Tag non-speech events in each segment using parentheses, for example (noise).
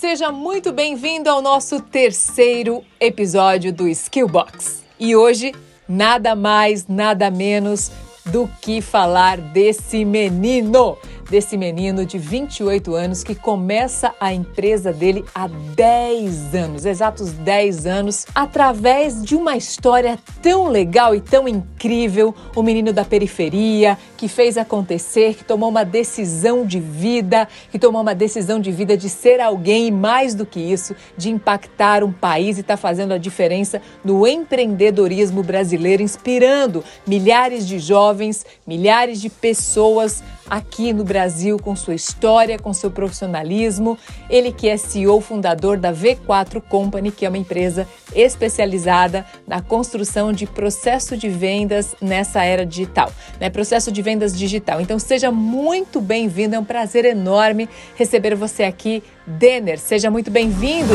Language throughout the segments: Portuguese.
Seja muito bem-vindo ao nosso terceiro episódio do Skillbox. E hoje, nada mais, nada menos do que falar desse menino desse menino de 28 anos que começa a empresa dele há 10 anos, exatos 10 anos, através de uma história tão legal e tão incrível. O menino da periferia que fez acontecer, que tomou uma decisão de vida, que tomou uma decisão de vida de ser alguém e mais do que isso, de impactar um país e está fazendo a diferença no empreendedorismo brasileiro, inspirando milhares de jovens, milhares de pessoas aqui no Brasil com sua história, com seu profissionalismo. Ele que é CEO fundador da V4 Company, que é uma empresa especializada na construção de processo de vendas nessa era digital, né? Processo de vendas digital. Então seja muito bem-vindo, é um prazer enorme receber você aqui, Denner. Seja muito bem-vindo.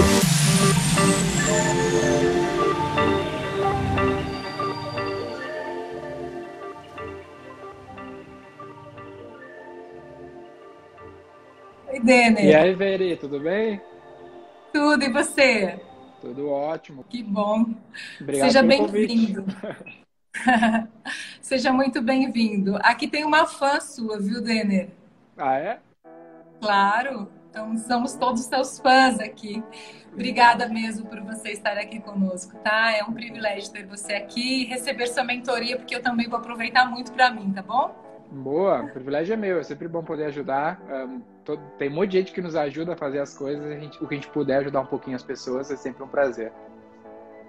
Denner. E aí, Veri, tudo bem? Tudo, e você? Tudo ótimo. Que bom. Obrigado Seja bem-vindo. (laughs) Seja muito bem-vindo. Aqui tem uma fã sua, viu, Denner? Ah, é? Claro. Então, somos todos seus fãs aqui. Obrigada mesmo por você estar aqui conosco, tá? É um privilégio ter você aqui e receber sua mentoria, porque eu também vou aproveitar muito para mim, tá bom? Boa, o privilégio é meu, é sempre bom poder ajudar. Um, todo, tem um monte de gente que nos ajuda a fazer as coisas, a gente, o que a gente puder ajudar um pouquinho as pessoas é sempre um prazer.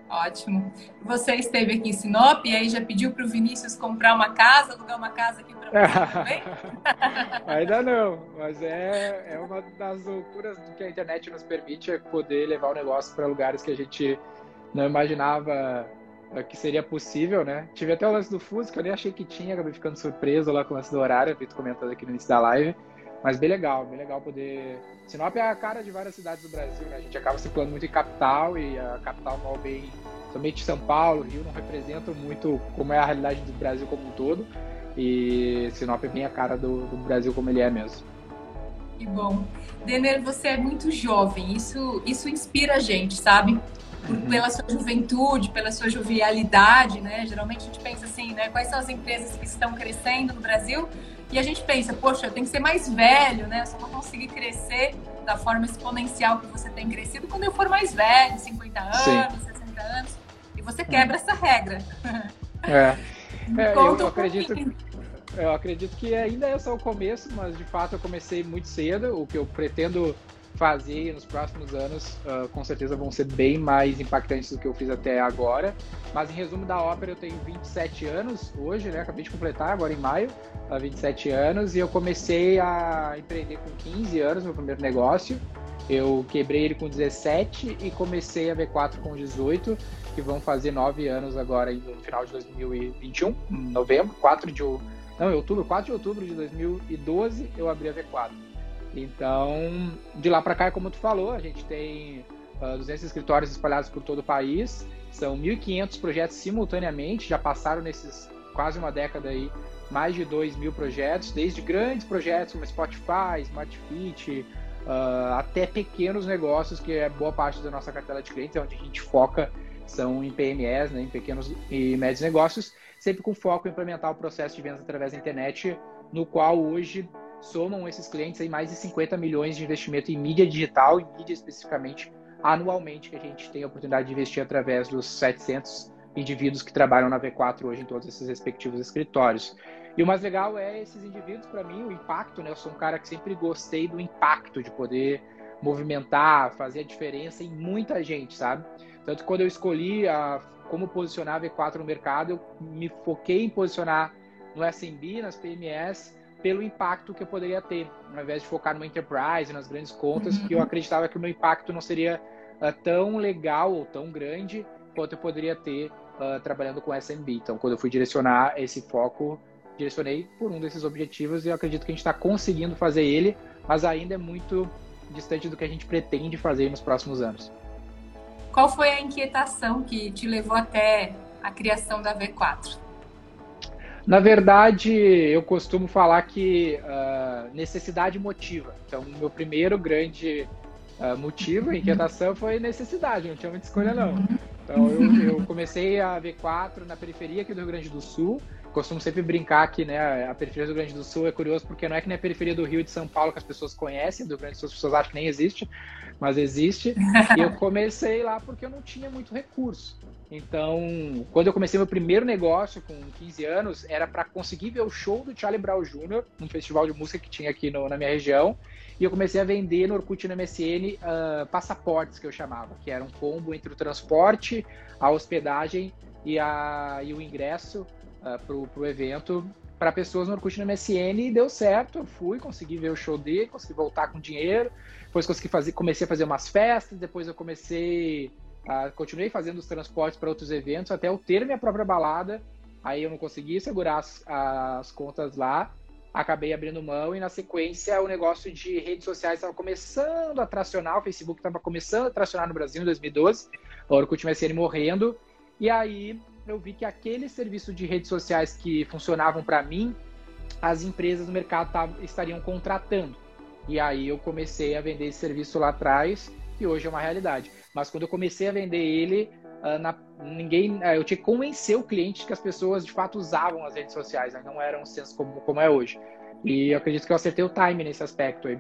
Ótimo. Você esteve aqui em Sinop e aí já pediu para o Vinícius comprar uma casa, alugar uma casa aqui para você (laughs) também? Ainda não, mas é, é uma das loucuras do que a internet nos permite é poder levar o negócio para lugares que a gente não imaginava que seria possível, né? Tive até o lance do Fusca, eu nem achei que tinha, acabei ficando surpreso lá com o lance do horário, vi tu comentando aqui no início da live. Mas bem legal, bem legal poder. Sinop é a cara de várias cidades do Brasil, né? A gente acaba circulando muito em capital e a capital mal bem, somente São Paulo, Rio, não representam muito como é a realidade do Brasil como um todo. E Sinop é bem a cara do, do Brasil como ele é mesmo. Que bom. Denner, você é muito jovem, isso, isso inspira a gente, sabe? Uhum. pela sua juventude, pela sua jovialidade, né? Geralmente a gente pensa assim, né? Quais são as empresas que estão crescendo no Brasil? E a gente pensa, poxa, eu tenho que ser mais velho, né? Eu só vou conseguir crescer da forma exponencial que você tem crescido quando eu for mais velho, 50 anos, Sim. 60 anos. E você quebra essa regra. É. (laughs) é eu acredito. Eu acredito que ainda é só o começo, mas de fato eu comecei muito cedo. O que eu pretendo fazer nos próximos anos, uh, com certeza vão ser bem mais impactantes do que eu fiz até agora. Mas em resumo da ópera, eu tenho 27 anos hoje, né? Acabei de completar agora em maio, uh, 27 anos, e eu comecei a empreender com 15 anos, meu primeiro negócio. Eu quebrei ele com 17 e comecei a V4 com 18, que vão fazer 9 anos agora no final de 2021, em novembro, 4 de não, outubro, 4 de outubro de 2012 eu abri a V4. Então, de lá para cá, como tu falou, a gente tem uh, ah, 200 escritórios espalhados por todo o país, são 1.500 projetos simultaneamente, já passaram nesses quase uma década aí mais de 2 mil projetos, desde grandes projetos como Spotify, SmartFit, uh, até pequenos negócios, que é boa parte da nossa cartela de clientes, é onde a gente foca, são em PMEs, né, em pequenos e médios negócios, sempre com foco em implementar o processo de vendas através da internet, no qual hoje somam esses clientes aí mais de 50 milhões de investimento em mídia digital, em mídia especificamente, anualmente, que a gente tem a oportunidade de investir através dos 700 indivíduos que trabalham na V4 hoje em todos esses respectivos escritórios. E o mais legal é esses indivíduos, para mim, o impacto, né? Eu sou um cara que sempre gostei do impacto, de poder movimentar, fazer a diferença em muita gente, sabe? Tanto que quando eu escolhi a, como posicionar a V4 no mercado, eu me foquei em posicionar no SMB, nas PMS, pelo impacto que eu poderia ter, ao invés de focar no enterprise, nas grandes contas, uhum. que eu acreditava que o meu impacto não seria uh, tão legal ou tão grande quanto eu poderia ter uh, trabalhando com SMB. Então, quando eu fui direcionar esse foco, direcionei por um desses objetivos e eu acredito que a gente está conseguindo fazer ele, mas ainda é muito distante do que a gente pretende fazer nos próximos anos. Qual foi a inquietação que te levou até a criação da V4? Na verdade, eu costumo falar que uh, necessidade motiva. Então, meu primeiro grande uh, motivo, inquietação foi necessidade, não tinha muita escolha não. Então eu, eu comecei a V4 na periferia aqui do Rio Grande do Sul, costumo sempre brincar que né, a periferia do Rio Grande do Sul é curioso porque não é que nem a periferia do Rio e de São Paulo que as pessoas conhecem, do Rio Grande do Sul as pessoas acham que nem existe, mas existe. e eu comecei lá porque eu não tinha muito recurso. Então, quando eu comecei meu primeiro negócio com 15 anos, era para conseguir ver o show do Charlie Brown Jr., um festival de música que tinha aqui no, na minha região. E eu comecei a vender no Orkut no MSN uh, passaportes, que eu chamava, que era um combo entre o transporte, a hospedagem e, a, e o ingresso uh, pro, pro evento para pessoas no Orkut no MSN e deu certo. Eu fui, consegui ver o show dele, consegui voltar com dinheiro. Depois consegui fazer, comecei a fazer umas festas. Depois eu comecei, a, continuei fazendo os transportes para outros eventos até eu ter minha própria balada. Aí eu não consegui segurar as, as contas lá. Acabei abrindo mão e na sequência o negócio de redes sociais estava começando a tracionar. O Facebook estava começando a tracionar no Brasil em 2012. O Orkut MSN morrendo. E aí eu vi que aquele serviço de redes sociais que funcionavam para mim, as empresas do mercado estariam contratando. E aí eu comecei a vender esse serviço lá atrás, que hoje é uma realidade. Mas quando eu comecei a vender ele, uh, na, ninguém, uh, eu tinha que convencer o cliente que as pessoas de fato usavam as redes sociais, né? não eram um senso como, como é hoje. E eu acredito que eu acertei o time nesse aspecto aí.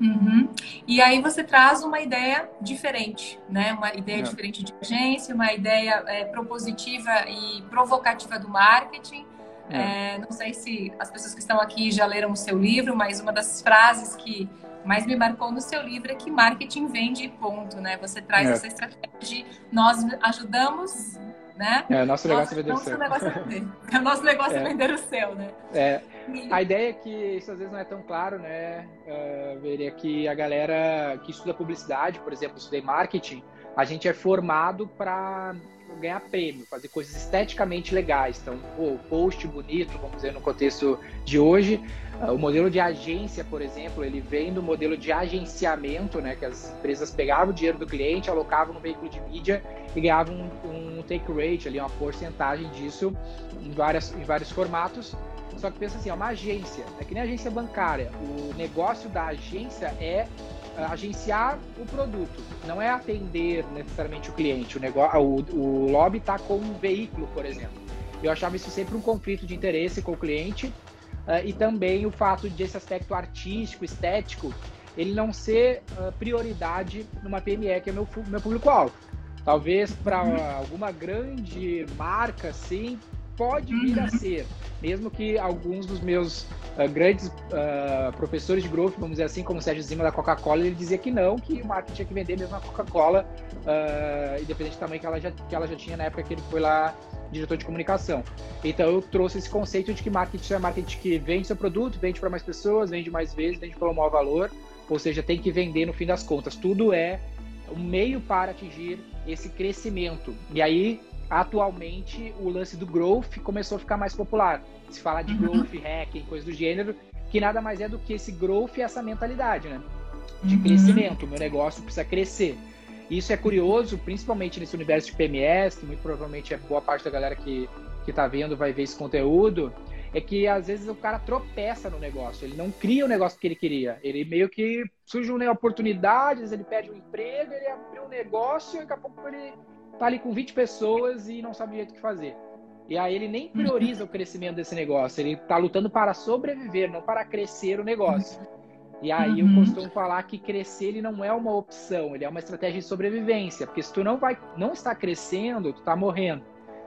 Uhum. E aí você traz uma ideia diferente, né? Uma ideia é. diferente de agência, uma ideia é, propositiva e provocativa do marketing. É. é. não sei se as pessoas que estão aqui já leram o seu livro, mas uma das frases que mais me marcou no seu livro é que marketing vende ponto, né? Você traz é. essa estratégia de nós ajudamos né? É, nosso negócio nosso, é vender o seu. Negócio é (laughs) vender. (laughs) O nosso negócio é, é vender o seu, né? É. A ideia é que isso às vezes não é tão claro, né? Uh, veria que a galera que estuda publicidade, por exemplo, estudei marketing, a gente é formado para ganhar prêmio, fazer coisas esteticamente legais. Então, pô, post bonito, vamos dizer, no contexto de hoje. Uh, o modelo de agência, por exemplo, ele vem do modelo de agenciamento, né? Que as empresas pegavam o dinheiro do cliente, alocavam no veículo de mídia e ganhavam um, um take rate, ali, uma porcentagem disso em, várias, em vários formatos. Só que pensa assim, é uma agência, é que nem agência bancária. O negócio da agência é agenciar o produto, não é atender necessariamente o cliente. O, negócio, o, o lobby está com um veículo, por exemplo. Eu achava isso sempre um conflito de interesse com o cliente uh, e também o fato de esse aspecto artístico, estético, ele não ser uh, prioridade numa PME, que é meu, meu público-alvo. Talvez para alguma grande marca, sim, pode vir a uhum. ser, mesmo que alguns dos meus uh, grandes uh, professores de growth, vamos dizer assim, como o Sérgio Zima da Coca-Cola, ele dizia que não, que o marketing tinha que vender mesmo a Coca-Cola, uh, independente do tamanho que ela, já, que ela já tinha na época que ele foi lá diretor de comunicação. Então eu trouxe esse conceito de que marketing é marketing que vende seu produto, vende para mais pessoas, vende mais vezes, vende pelo maior valor, ou seja, tem que vender no fim das contas. Tudo é um meio para atingir esse crescimento. E aí atualmente o lance do growth começou a ficar mais popular. Se fala de uhum. growth hacking, coisa do gênero, que nada mais é do que esse growth e essa mentalidade, né? De uhum. crescimento. O meu negócio precisa crescer. Isso é curioso, principalmente nesse universo de PMS, que muito provavelmente é boa parte da galera que, que tá vendo vai ver esse conteúdo, é que às vezes o cara tropeça no negócio, ele não cria o negócio que ele queria. Ele meio que surge uma oportunidade, ele pede um emprego, ele abriu um negócio e daqui a pouco ele tá ali com 20 pessoas e não sabe o jeito que fazer. E aí ele nem prioriza o crescimento desse negócio, ele tá lutando para sobreviver, não para crescer o negócio. E aí uhum. eu costumo falar que crescer ele não é uma opção, ele é uma estratégia de sobrevivência, porque se tu não vai, não está crescendo, tu está morrendo.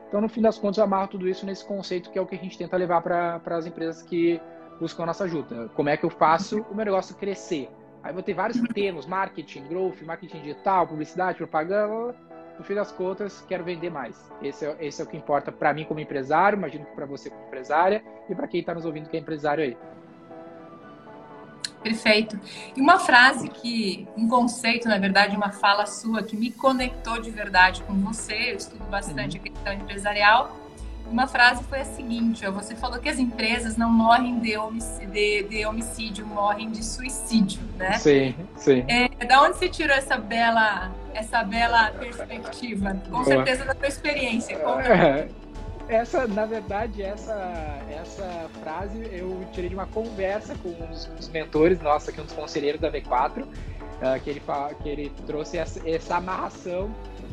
Então no fim das contas eu amarro tudo isso nesse conceito que é o que a gente tenta levar para as empresas que buscam a nossa ajuda. Como é que eu faço o meu negócio crescer? Aí vou ter vários termos, marketing, growth, marketing digital, publicidade, propaganda, no fim das contas, quero vender mais. Esse é, esse é o que importa para mim como empresário, imagino que para você como empresária e para quem está nos ouvindo que é empresário aí. Perfeito. E uma frase que, um conceito, na verdade, uma fala sua que me conectou de verdade com você, eu estudo bastante uhum. a questão empresarial. Uma frase foi a seguinte: ó, você falou que as empresas não morrem de homicídio, de, de homicídio morrem de suicídio, né? Sim, sim. É, da onde você tirou essa bela essa bela perspectiva. Com certeza da tua experiência. É, essa, na verdade, essa, essa frase eu tirei de uma conversa com os, os mentores nossos aqui, um dos conselheiros da V4. uh, que, ele fala, que ele trouxe essa, essa amarração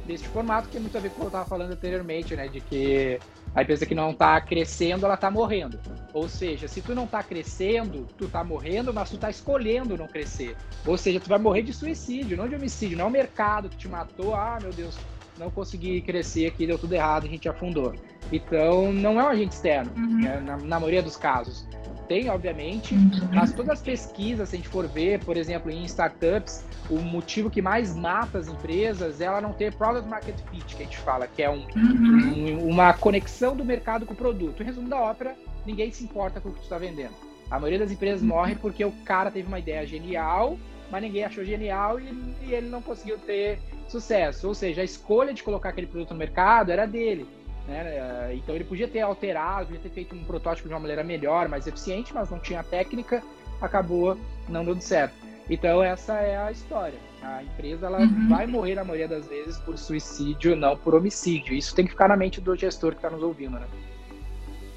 desse formato, que tem muito a ver com o que eu estava falando anteriormente, né? De que a empresa que não está crescendo, ela está morrendo. Ou seja, se tu não está crescendo, tu está morrendo, mas tu está escolhendo não crescer. Ou seja, tu vai morrer de suicídio, não de homicídio. Não é o mercado que te matou. Ah, meu Deus, não consegui crescer aqui, deu tudo errado, a gente afundou. Então, não é um agente externo, uhum. né, na, na maioria dos casos. Tem, obviamente, uhum. mas todas as pesquisas, se a gente for ver, por exemplo, em startups, o motivo que mais mata as empresas é ela não ter product market fit, que a gente fala, que é um, uhum. um, uma conexão do mercado com o produto. Em resumo da ópera, ninguém se importa com o que tu está vendendo. A maioria das empresas uhum. morre porque o cara teve uma ideia genial, mas ninguém achou genial e, e ele não conseguiu ter sucesso. Ou seja, a escolha de colocar aquele produto no mercado era dele. Né? Então ele podia ter alterado, podia ter feito um protótipo de uma maneira melhor, mais eficiente, mas não tinha técnica, acabou não dando certo. Então essa é a história. A empresa ela uhum. vai morrer na maioria das vezes por suicídio, não por homicídio. Isso tem que ficar na mente do gestor que está nos ouvindo, né?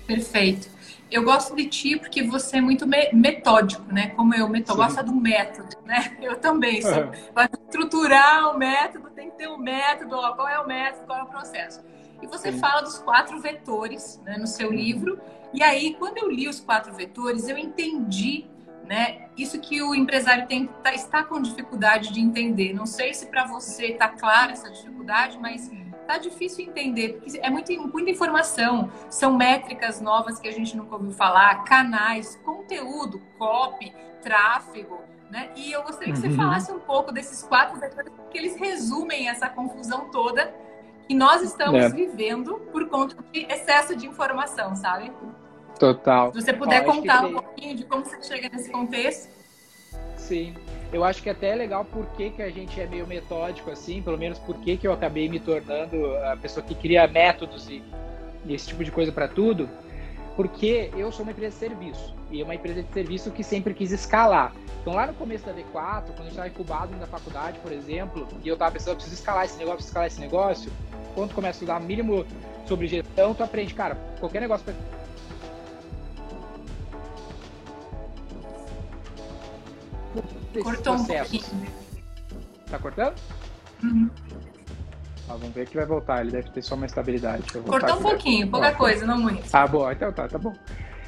Perfeito. Eu gosto de ti porque você é muito metódico, né? Como eu, meto, gosta do método, né? (laughs) Eu também sou. Uhum. Para estruturar o método, tem que ter um método. Ó, qual é o método, qual é o processo? E você Sim. fala dos quatro vetores né, no seu livro. E aí, quando eu li os quatro vetores, eu entendi né, isso que o empresário tem, tá, está com dificuldade de entender. Não sei se para você está clara essa dificuldade, mas tá difícil entender, porque é muito, muita informação. São métricas novas que a gente nunca ouviu falar, canais, conteúdo, copy, tráfego. Né? E eu gostaria que você uhum. falasse um pouco desses quatro vetores, porque eles resumem essa confusão toda que nós estamos é. vivendo por conta de excesso de informação, sabe? Total. Se você puder Ó, contar um pouquinho de como você chega nesse contexto. Sim. Eu acho que até é legal porque que a gente é meio metódico assim, pelo menos porque que eu acabei me tornando a pessoa que cria métodos e, e esse tipo de coisa para tudo, porque eu sou uma empresa de serviço e é uma empresa de serviço que sempre quis escalar. Então, lá no começo da V4, quando a gente estava incubado na faculdade, por exemplo, e eu estava pensando, eu preciso escalar esse negócio, preciso escalar esse negócio, quando tu começa a estudar mínimo sobre gestão, tu aprende, cara, qualquer negócio para Cortou processos. um pouquinho. Tá cortando? Uhum. Ah, vamos ver que vai voltar, ele deve ter só uma estabilidade. Cortou um pouquinho, pouca coisa, não muito. Ah, bom, então tá, tá bom.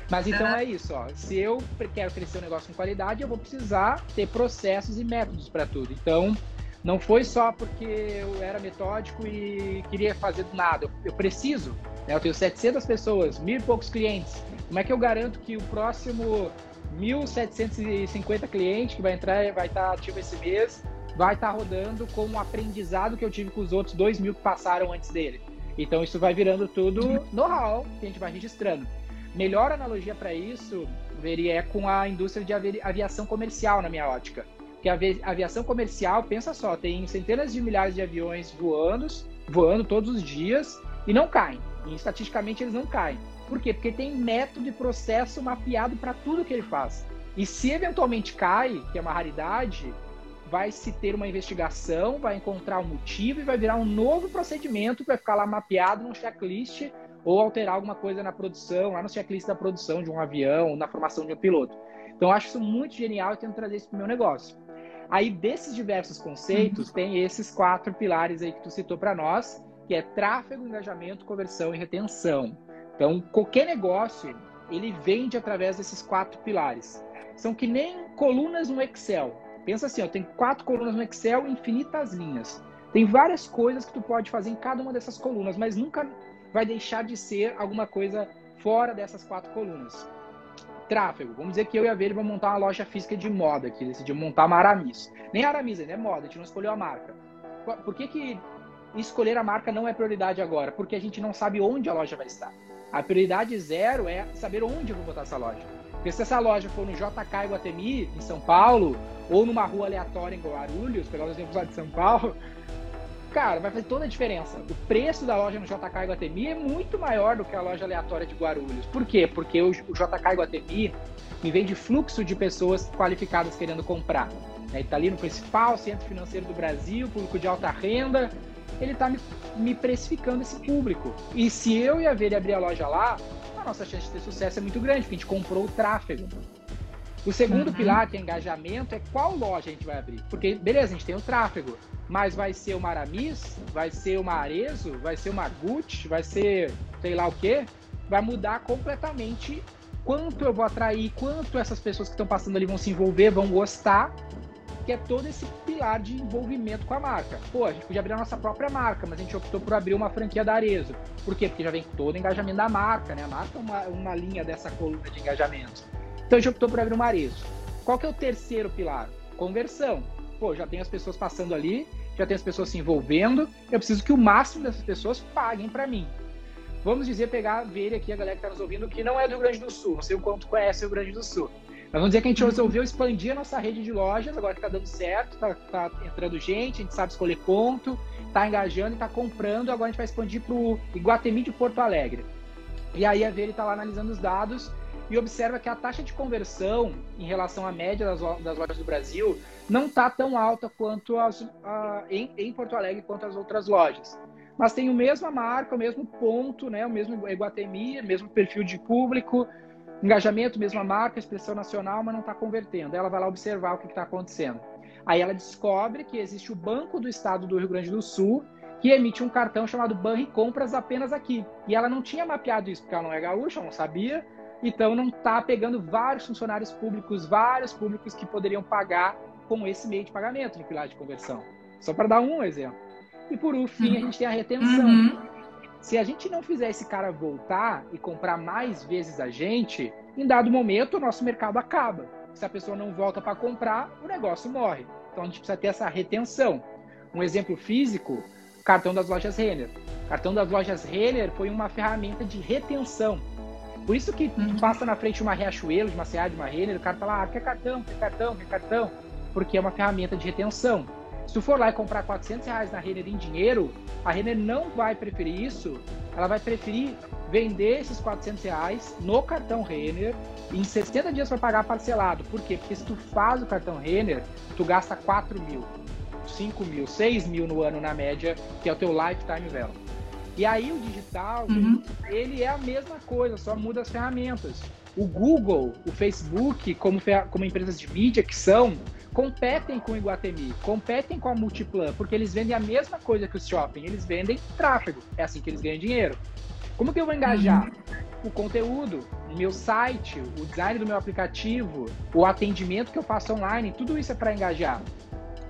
Mas então é isso, ó. Se eu quero crescer um negócio com qualidade, eu vou precisar ter processos e métodos para tudo. Então, não foi só porque eu era metódico e queria fazer do nada. Eu, preciso. Né? Eu tenho 700 pessoas, mil e poucos clientes. Como é que eu garanto que o próximo 1.750 clientes que vai entrar, vai estar ativo esse mês, vai estar rodando com o aprendizado que eu tive com os outros 2 mil que passaram antes dele? Então isso vai virando tudo know-how que a gente vai registrando. Melhor analogia para isso, veria, é com a indústria de aviação comercial, na minha ótica. Que a aviação comercial, pensa só, tem centenas de milhares de aviões voando, voando todos os dias e não caem. E estatisticamente eles não caem. Por quê? Porque tem método e processo mapeado para tudo que ele faz. E se eventualmente cai, que é uma raridade, vai se ter uma investigação, vai encontrar um motivo e vai virar um novo procedimento que vai ficar lá mapeado num checklist ou alterar alguma coisa na produção, lá no checklist da produção de um avião, na formação de um piloto. Então, eu acho isso muito genial e tento trazer isso para o meu negócio. Aí, desses diversos conceitos, uhum. tem esses quatro pilares aí que tu citou para nós, que é tráfego, engajamento, conversão e retenção. Então, qualquer negócio, ele vende através desses quatro pilares. São que nem colunas no Excel. Pensa assim, ó, tem quatro colunas no Excel, infinitas linhas. Tem várias coisas que tu pode fazer em cada uma dessas colunas, mas nunca vai deixar de ser alguma coisa fora dessas quatro colunas. Tráfego. Vamos dizer que eu e a Verde vamos montar uma loja física de moda, que decidimos montar uma Aramis. Nem Aramis, ainda é moda, a gente não escolheu a marca. Por que, que escolher a marca não é prioridade agora? Porque a gente não sabe onde a loja vai estar. A prioridade zero é saber onde eu vou botar essa loja. Porque se essa loja for no JK Iguatemi, em São Paulo, ou numa rua aleatória em Guarulhos, pegar os exemplos lá de São Paulo, cara, vai fazer toda a diferença. O preço da loja no JK Iguatemi é muito maior do que a loja aleatória de Guarulhos. Por quê? Porque o, JK Iguatemi me vem de fluxo de pessoas qualificadas querendo comprar. Ele está ali no principal centro financeiro do Brasil, público de alta renda, ele está me, me, precificando esse público. E se eu e a Vera abrir a loja lá, a nossa chance de ter sucesso é muito grande, porque a gente comprou o tráfego. O segundo uhum. pilar, que é engajamento, é qual loja a gente vai abrir. Porque, beleza, a gente tem o tráfego, mas vai ser uma Aramis, vai ser uma Arezo, vai ser uma Gucci, vai ser sei lá o quê, vai mudar completamente quanto eu vou atrair, quanto essas pessoas que estão passando ali vão se envolver, vão gostar, que é todo esse pilar de envolvimento com a marca. Pô, a gente podia abrir a nossa própria marca, mas a gente optou por abrir uma franquia da Arezo. Por quê? Porque já vem todo o engajamento da marca, né? A marca é uma, uma linha dessa coluna de engajamento. Então a gente optou por abrir uma Arezo. Qual que é o terceiro pilar? Conversão. Pô, já tem as pessoas passando ali, já tem as pessoas se envolvendo, eu preciso que o máximo dessas pessoas paguem para mim vamos dizer, pegar, ver aqui a galera que está nos ouvindo que não é do Rio Grande do Sul, não sei o quanto conhece o Rio Grande do Sul. Mas vamos dizer que a gente resolveu expandir a nossa rede de lojas, agora que está dando certo, está tá entrando gente, a gente sabe escolher ponto, está engajando e está comprando, agora a gente vai expandir para o Iguatemi de Porto Alegre. E aí a Vere está lá analisando os dados e observa que a taxa de conversão em relação à média das, das lojas do Brasil não está tão alta quanto as, em, em Porto Alegre quanto as outras lojas mas tem a mesma marca, o mesmo ponto, né, o mesmo Iguatemi, o mesmo perfil de público, engajamento, mesma marca, expressão nacional, mas não está convertendo. Ela vai lá observar o que está acontecendo. Aí ela descobre que existe o Banco do Estado do Rio Grande do Sul, que emite um cartão chamado Banri Compras apenas aqui. E ela não tinha mapeado isso, porque ela não é gaúcha, não sabia, então não está pegando vários funcionários públicos, vários públicos que poderiam pagar com esse meio de pagamento de pilar de conversão. Só para dar um exemplo. E por fim, a gente tem a retenção. Uhum. Se a gente não fizer esse cara voltar e comprar mais vezes a gente, em dado momento o nosso mercado acaba. Se a pessoa não volta para comprar, o negócio morre. Então a gente precisa ter essa retenção. Um exemplo físico, cartão das lojas Renner. O cartão das lojas Renner foi uma ferramenta de retenção. Por isso que uhum. passa na frente uma Riachuelo, de uma CA, de uma Renner, o cara tá lá, ah, quer cartão, quer cartão, quer cartão, porque é uma ferramenta de retenção. Se tu for lá e comprar 400 reais na Renner em dinheiro, a Renner não vai preferir isso. Ela vai preferir vender esses 400 reais no cartão Renner em 60 dias vai pagar parcelado. Por quê? Porque se tu faz o cartão Renner, tu gasta 4 mil, 5 mil, 6 mil no ano na média, que é o teu lifetime value. E aí o digital, uhum. ele é a mesma coisa, só muda as ferramentas. O Google, o Facebook, como, como empresas de mídia que são, competem com o Iguatemi, competem com a Multiplan, porque eles vendem a mesma coisa que o shopping, eles vendem tráfego. É assim que eles ganham dinheiro. Como que eu vou engajar? O conteúdo, meu site, o design do meu aplicativo, o atendimento que eu faço online, tudo isso é para engajar.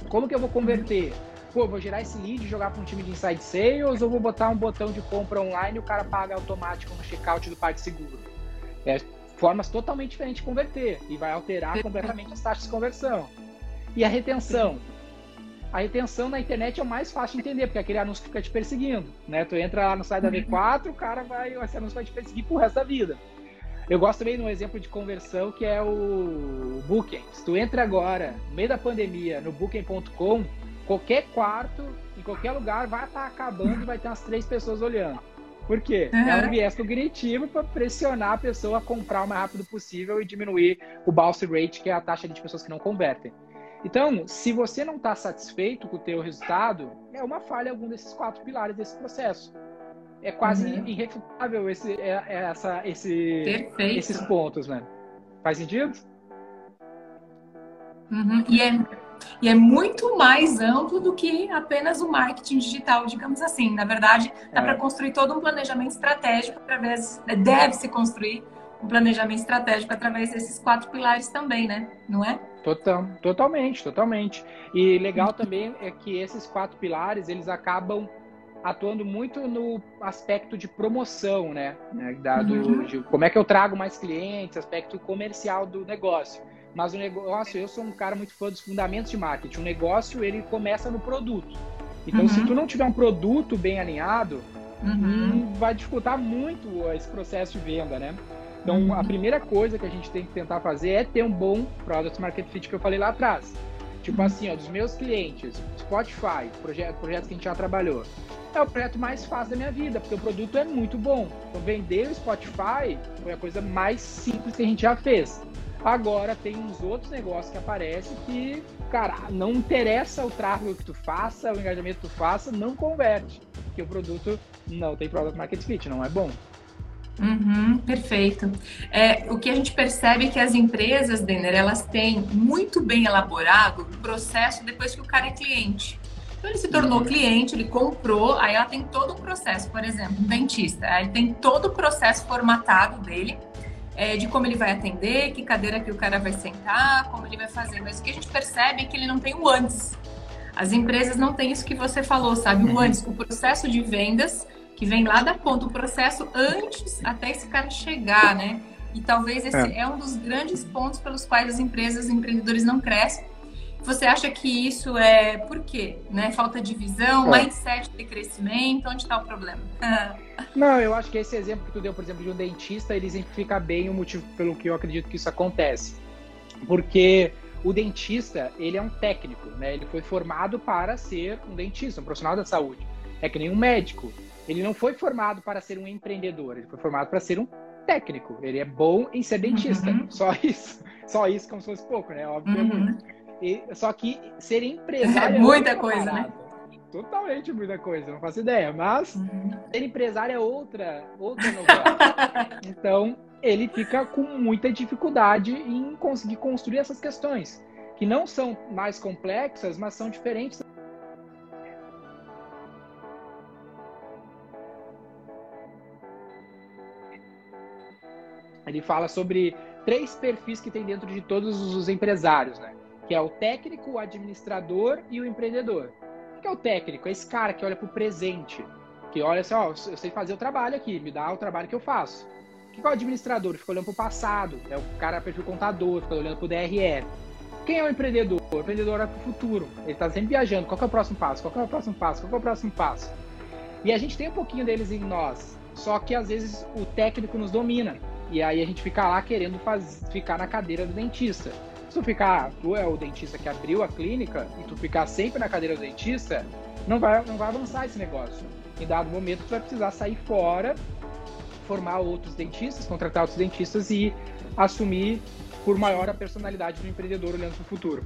Como que eu vou converter? Pô, vou gerar esse lead, jogar para um time de inside sales ou vou botar um botão de compra online e o cara paga automático no checkout do PagSeguro? É formas totalmente diferentes de converter e vai alterar completamente as taxas de conversão. E a retenção? A retenção na internet é o mais fácil de entender, porque aquele anúncio fica te perseguindo, né? Tu entra lá no site da uhum. V4, o cara vai, esse anúncio vai te perseguir pro resto da vida. Eu gosto também de um exemplo de conversão que é o Booking. Se tu entra agora, no meio da pandemia, no booking.com, qualquer quarto, em qualquer lugar, vai estar tá acabando e vai ter umas três pessoas olhando. Por quê? Uhum. É um viés cognitivo para pressionar a pessoa a comprar o mais rápido possível e diminuir o bounce rate, que é a taxa de pessoas que não convertem. Então, se você não está satisfeito com o teu resultado, é uma falha algum desses quatro pilares desse processo. É quase uhum. irrefutável esse, é, é essa, esse, esses pontos, né? Faz sentido? Uhum. E, é, e é muito mais amplo do que apenas o marketing digital, digamos assim. Na verdade, dá é. para construir todo um planejamento estratégico através, deve se construir um planejamento estratégico através desses quatro pilares também, né? Não é? Total, totalmente, totalmente. E legal também é que esses quatro pilares eles acabam atuando muito no aspecto de promoção, né? né Dado uhum. de como é que eu trago mais clientes, aspecto comercial do negócio. Mas o negócio, eu sou um cara muito fã dos fundamentos de marketing. O negócio ele começa no produto. Então, uhum. se tu não tiver um produto bem alinhado, uhum. vai dificultar muito esse processo de venda, né? Então, uhum. a primeira coisa que a gente tem que tentar fazer é ter um bom Product Market Fit que eu falei lá atrás. Tipo uhum. assim, ó, dos meus clientes, Spotify, projeto, projetos que a gente já trabalhou, é o projeto mais fácil da minha vida, porque o produto é muito bom. Então, vender o Spotify foi a coisa mais simples que a gente já fez. Agora tem uns outros negócios que aparecem que, cara, não interessa o tráfego que tu faça, o engajamento que tu faça, não converte, porque o produto não tem product market fit, não é bom. Uhum, perfeito. É, o que a gente percebe é que as empresas, Denner, elas têm muito bem elaborado o processo depois que o cara é cliente. Então ele se tornou uhum. cliente, ele comprou, aí ela tem todo o processo, por exemplo, um dentista, aí tem todo o processo formatado dele, é, de como ele vai atender, que cadeira que o cara vai sentar, como ele vai fazer. Mas o que a gente percebe é que ele não tem o antes. As empresas não têm isso que você falou, sabe? O uhum. antes, o processo de vendas que vem lá da ponta, o processo antes até esse cara chegar, né? E talvez esse é, é um dos grandes pontos pelos quais as empresas, os empreendedores não crescem. Você acha que isso é por quê? Né? Falta de visão, é. mindset de crescimento, onde está o problema? (laughs) Não, eu acho que esse exemplo que tu deu, por exemplo, de um dentista, ele exemplifica bem o motivo pelo que eu acredito que isso acontece. Porque o dentista, ele é um técnico, né? Ele foi formado para ser um dentista, um profissional da saúde. É que nem um médico. Ele não foi formado para ser um empreendedor, ele foi formado para ser um técnico. Ele é bom em ser dentista. Uhum. Só isso. Só isso, como se fosse pouco, né? Óbvio é uhum. E, só que ser empresário (laughs) é muita coisa, né? Totalmente muita coisa, não faço ideia. Mas uhum. ser empresário é outra, outra novela. (laughs) então, ele fica com muita dificuldade em conseguir construir essas questões, que não são mais complexas, mas são diferentes ele fala sobre três perfis que tem dentro de todos os empresários, né? Que é o técnico, o administrador e o empreendedor. O que é o técnico? É esse cara que olha para o presente, que olha assim, ó, eu sei fazer o trabalho aqui, me dá o trabalho que eu faço. O que é o administrador? Fica olhando para o passado, é o cara perfil contador, fica olhando para o DRE. Quem é o empreendedor? O empreendedor olha para o futuro. Ele está sempre viajando. Qual é o próximo passo? Qual é o próximo passo? Qual é o próximo passo? E a gente tem um pouquinho deles em nós. Só que às vezes o técnico nos domina. E aí a gente fica lá querendo faz, ficar na cadeira do dentista. Se tu ficar, tu é o dentista que abriu a clínica e tu ficar sempre na cadeira do dentista, não vai, não vai avançar esse negócio. Em dado momento, tu vai precisar sair fora, formar outros dentistas, contratar outros dentistas e assumir por maior a personalidade do empreendedor olhando para o futuro.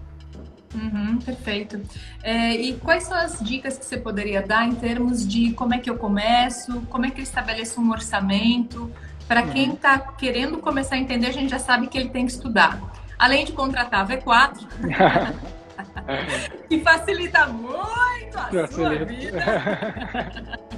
Uhum, perfeito. É, e quais são as dicas que você poderia dar em termos de como é que eu começo, como é que eu estabeleço um orçamento, para quem está querendo começar a entender, a gente já sabe que ele tem que estudar. Além de contratar a V4, (laughs) que facilita muito a facilita. sua vida. (laughs)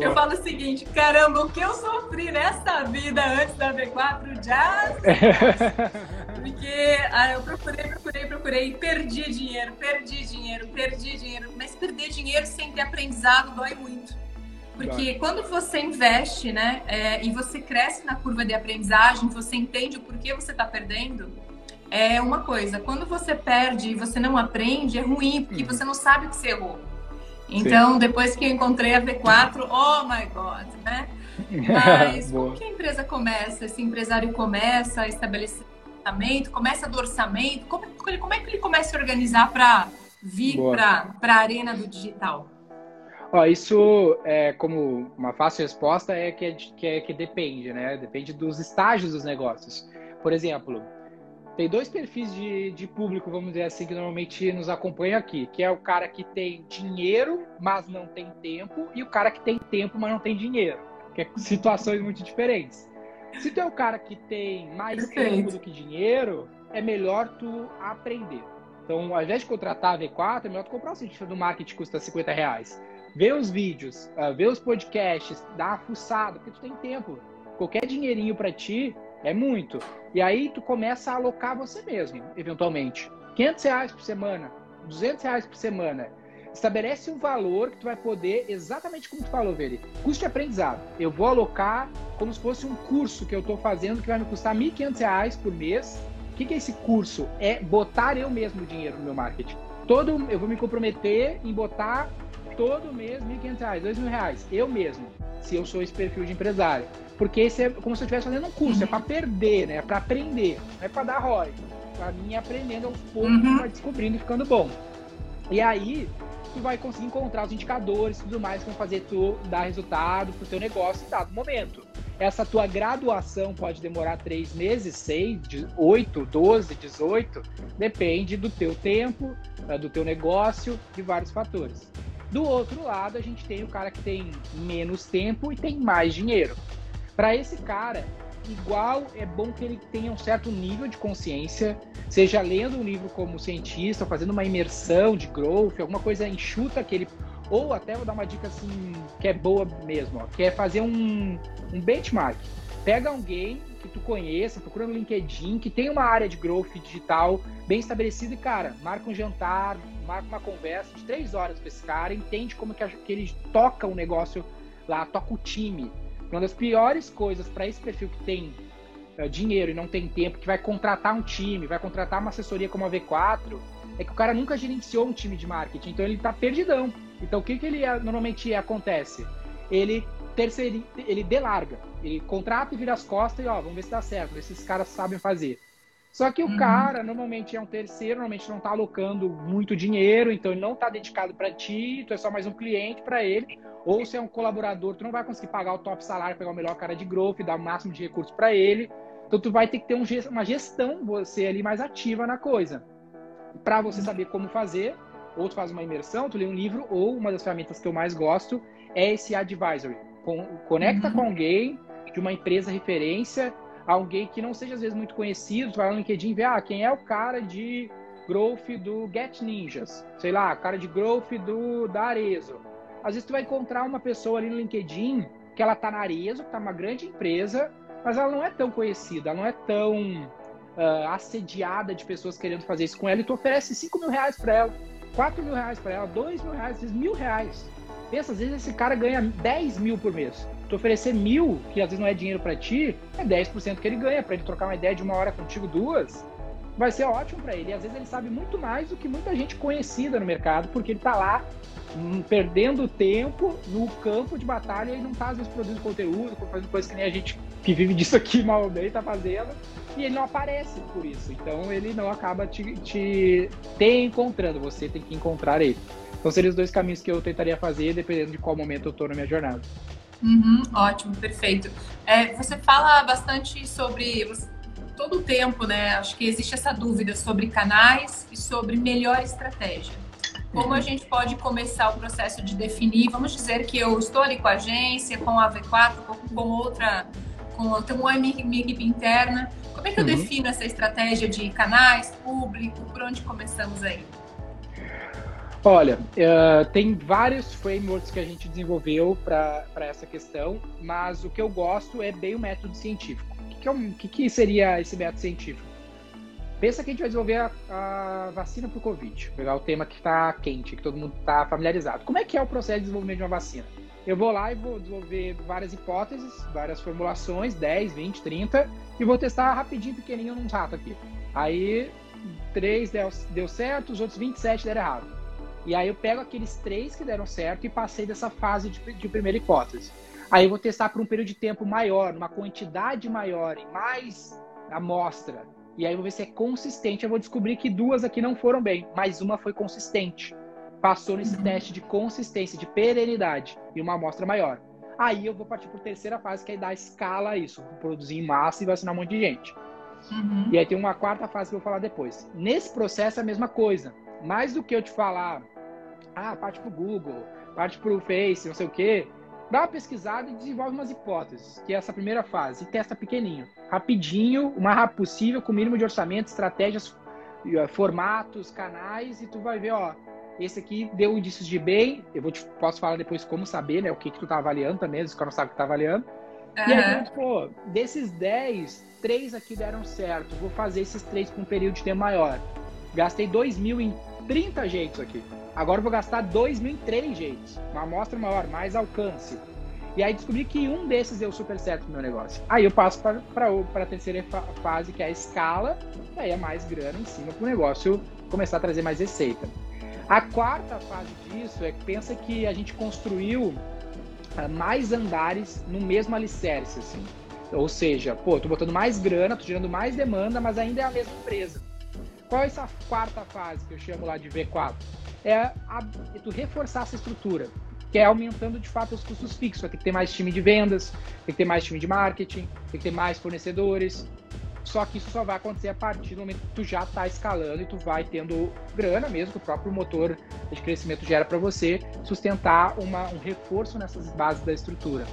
Eu falo o seguinte, caramba, o que eu sofri nessa vida antes da V4 já. (laughs) Porque ah, eu procurei, procurei, procurei perdi dinheiro, perdi dinheiro, perdi dinheiro. Mas perder dinheiro sem ter aprendizado dói muito. Porque quando você investe, né, é, e você cresce na curva de aprendizagem, você entende o porquê você está perdendo, é uma coisa. Quando você perde e você não aprende, é ruim, porque uhum. você não sabe o que você errou. Então, Sim. depois que eu encontrei a V4, oh my God, né? (laughs) Mas como que a empresa começa? Esse empresário começa a estabelecer orçamento, começa do orçamento, como, como é que ele começa a organizar para vir para a arena do digital? Ó, isso é como uma fácil resposta é que, é, que, é, que depende, né? Depende dos estágios dos negócios. Por exemplo, tem dois perfis de, de público, vamos dizer assim, que normalmente nos acompanham aqui, que é o cara que tem dinheiro, mas não tem tempo, e o cara que tem tempo, mas não tem dinheiro, que é situações muito diferentes. Se tu é o cara que tem mais Perfeito. tempo do que dinheiro, é melhor tu aprender. Então, ao invés de contratar a V4, é melhor tu comprar um cientista do marketing que custa 50 reais vê os vídeos, uh, vê os podcasts, dá uma fuçada, porque tu tem tempo. Qualquer dinheirinho para ti é muito. E aí tu começa a alocar você mesmo, eventualmente. 500 reais por semana, 200 reais por semana. Estabelece um valor que tu vai poder, exatamente como tu falou, Veri, custo de aprendizado. Eu vou alocar como se fosse um curso que eu estou fazendo que vai me custar 1.500 reais por mês. O que, que é esse curso? É botar eu mesmo dinheiro no meu marketing. Todo, eu vou me comprometer em botar todo mês R$ 1.500, 2.000 reais, eu mesmo, se eu sou esse perfil de empresário. Porque esse é como se eu estivesse fazendo um curso, uhum. é para perder, né? É para aprender, não é para dar ROI. Para mim, aprendendo aos poucos, uhum. vai descobrindo e ficando bom. E aí, tu vai conseguir encontrar os indicadores e tudo mais que vão fazer tu dar resultado pro teu negócio em dado momento. Essa tua graduação pode demorar três meses, seis, oito, doze, dezoito, depende do teu tempo, eh, do teu negócio, de vários fatores. Do outro lado, a gente tem o cara que tem menos tempo e tem mais dinheiro. Para esse cara, igual é bom que ele tenha um certo nível de consciência, seja lendo um livro como cientista, fazendo uma imersão de growth, alguma coisa enxuta que ele. Ou até vou dar uma dica assim, que é boa mesmo, ó, que é fazer um, um benchmark. Pega alguém que tu conheça, procura no LinkedIn, que tem uma área de growth digital bem estabelecida e, cara, marca um jantar, marca uma conversa de três horas com esse cara, entende como que, que ele toca o negócio lá, toca o time. Uma das piores coisas para esse perfil que tem uh, dinheiro e não tem tempo, que vai contratar um time, vai contratar uma assessoria como a V4, é que o cara nunca gerenciou um time de marketing, então ele está perdidão. Então o que, que ele normalmente acontece? Ele terceiriza, ele delarga, ele contrata e vira as costas e ó, vamos ver se dá certo, ver se esses caras sabem fazer. Só que o uhum. cara normalmente é um terceiro, normalmente não está alocando muito dinheiro, então ele não está dedicado para ti, tu é só mais um cliente para ele. Ou se é um colaborador, tu não vai conseguir pagar o top salário, pegar o melhor cara de growth, dar o máximo de recursos para ele. Então tu vai ter que ter um, uma gestão, você ali mais ativa na coisa. Para você uhum. saber como fazer, ou tu faz uma imersão, tu lê um livro, ou uma das ferramentas que eu mais gosto é esse advisory. Conecta uhum. com alguém de uma empresa referência alguém que não seja às vezes muito conhecido, tu vai lá no LinkedIn e vê, ah, quem é o cara de growth do Get Ninjas, sei lá, cara de growth do da Arezo. Às vezes tu vai encontrar uma pessoa ali no LinkedIn que ela tá na Arezo, que tá numa grande empresa, mas ela não é tão conhecida, ela não é tão uh, assediada de pessoas querendo fazer isso com ela, e tu oferece 5 mil reais para ela, 4 mil reais para ela, 2 mil reais, mil reais. Pensa, às vezes esse cara ganha 10 mil por mês tu oferecer mil, que às vezes não é dinheiro para ti, é 10% que ele ganha. Para ele trocar uma ideia de uma hora contigo, duas, vai ser ótimo para ele. E às vezes ele sabe muito mais do que muita gente conhecida no mercado, porque ele tá lá hum, perdendo tempo no campo de batalha e não tá às vezes produzindo conteúdo, fazendo coisas que nem a gente que vive disso aqui mal bem tá fazendo, e ele não aparece por isso. Então ele não acaba te, te, te encontrando, você tem que encontrar ele. Então seriam os dois caminhos que eu tentaria fazer, dependendo de qual momento eu tô na minha jornada. Uhum, ótimo, perfeito. É, você fala bastante sobre todo o tempo, né? Acho que existe essa dúvida sobre canais e sobre melhor estratégia. Como uhum. a gente pode começar o processo de definir? Vamos dizer que eu estou ali com a agência, com a V4, com, com outra, com uma minha, minha equipe interna. Como é que eu uhum. defino essa estratégia de canais, público? Por onde começamos aí? Olha, uh, tem vários frameworks que a gente desenvolveu para essa questão, mas o que eu gosto é bem o método científico. O que, que, é um, que, que seria esse método científico? Pensa que a gente vai desenvolver a, a vacina para o Covid, pegar o tema que está quente, que todo mundo está familiarizado. Como é que é o processo de desenvolvimento de uma vacina? Eu vou lá e vou desenvolver várias hipóteses, várias formulações, 10, 20, 30, e vou testar rapidinho, pequenininho, num rato aqui. Aí, três deu, deu certo, os outros 27 deram errado. E aí eu pego aqueles três que deram certo e passei dessa fase de, de primeira hipótese. Aí eu vou testar por um período de tempo maior, uma quantidade maior, em mais amostra. E aí eu vou ver se é consistente. Eu vou descobrir que duas aqui não foram bem, mas uma foi consistente. Passou nesse teste de consistência, de perenidade, e uma amostra maior. Aí eu vou partir para a terceira fase, que é dar escala a isso, produzir em massa e vacinar um monte de gente. Uhum. E aí tem uma quarta fase que eu vou falar depois. Nesse processo é a mesma coisa. Mais do que eu te falar ah, parte pro Google, parte pro Face, não sei o quê. Dá uma pesquisada e desenvolve umas hipóteses, que é essa primeira fase, e testa pequenininho, rapidinho, o mais rápido possível, com o mínimo de orçamento, estratégias, formatos, canais, e tu vai ver, ó, esse aqui deu indícios de bem, eu vou te, posso falar depois como saber, né, o que que tu tá avaliando também, os caras não sabem o que tá avaliando. Uhum. E aí, pô, desses 10, três aqui deram certo, vou fazer esses três com um período de tempo maior. Gastei 2 mil em 30 jeitos aqui. Agora eu vou gastar 2 mil em 3 jeitos. Uma amostra maior, mais alcance. E aí descobri que um desses deu super certo no meu negócio. Aí eu passo para a terceira fase, que é a escala, e aí é mais grana em cima para o negócio começar a trazer mais receita. A quarta fase disso é que pensa que a gente construiu uh, mais andares no mesmo alicerce, assim. Ou seja, pô, tô botando mais grana, tô gerando mais demanda, mas ainda é a mesma empresa. Qual é essa quarta fase que eu chamo lá de V4? É, a, é tu reforçar essa estrutura, que é aumentando de fato os custos fixos. Ter que ter mais time de vendas, tem que ter mais time de marketing, tem que ter mais fornecedores. Só que isso só vai acontecer a partir do momento que tu já está escalando e tu vai tendo grana mesmo, que o próprio motor de crescimento gera para você sustentar uma, um reforço nessas bases da estrutura.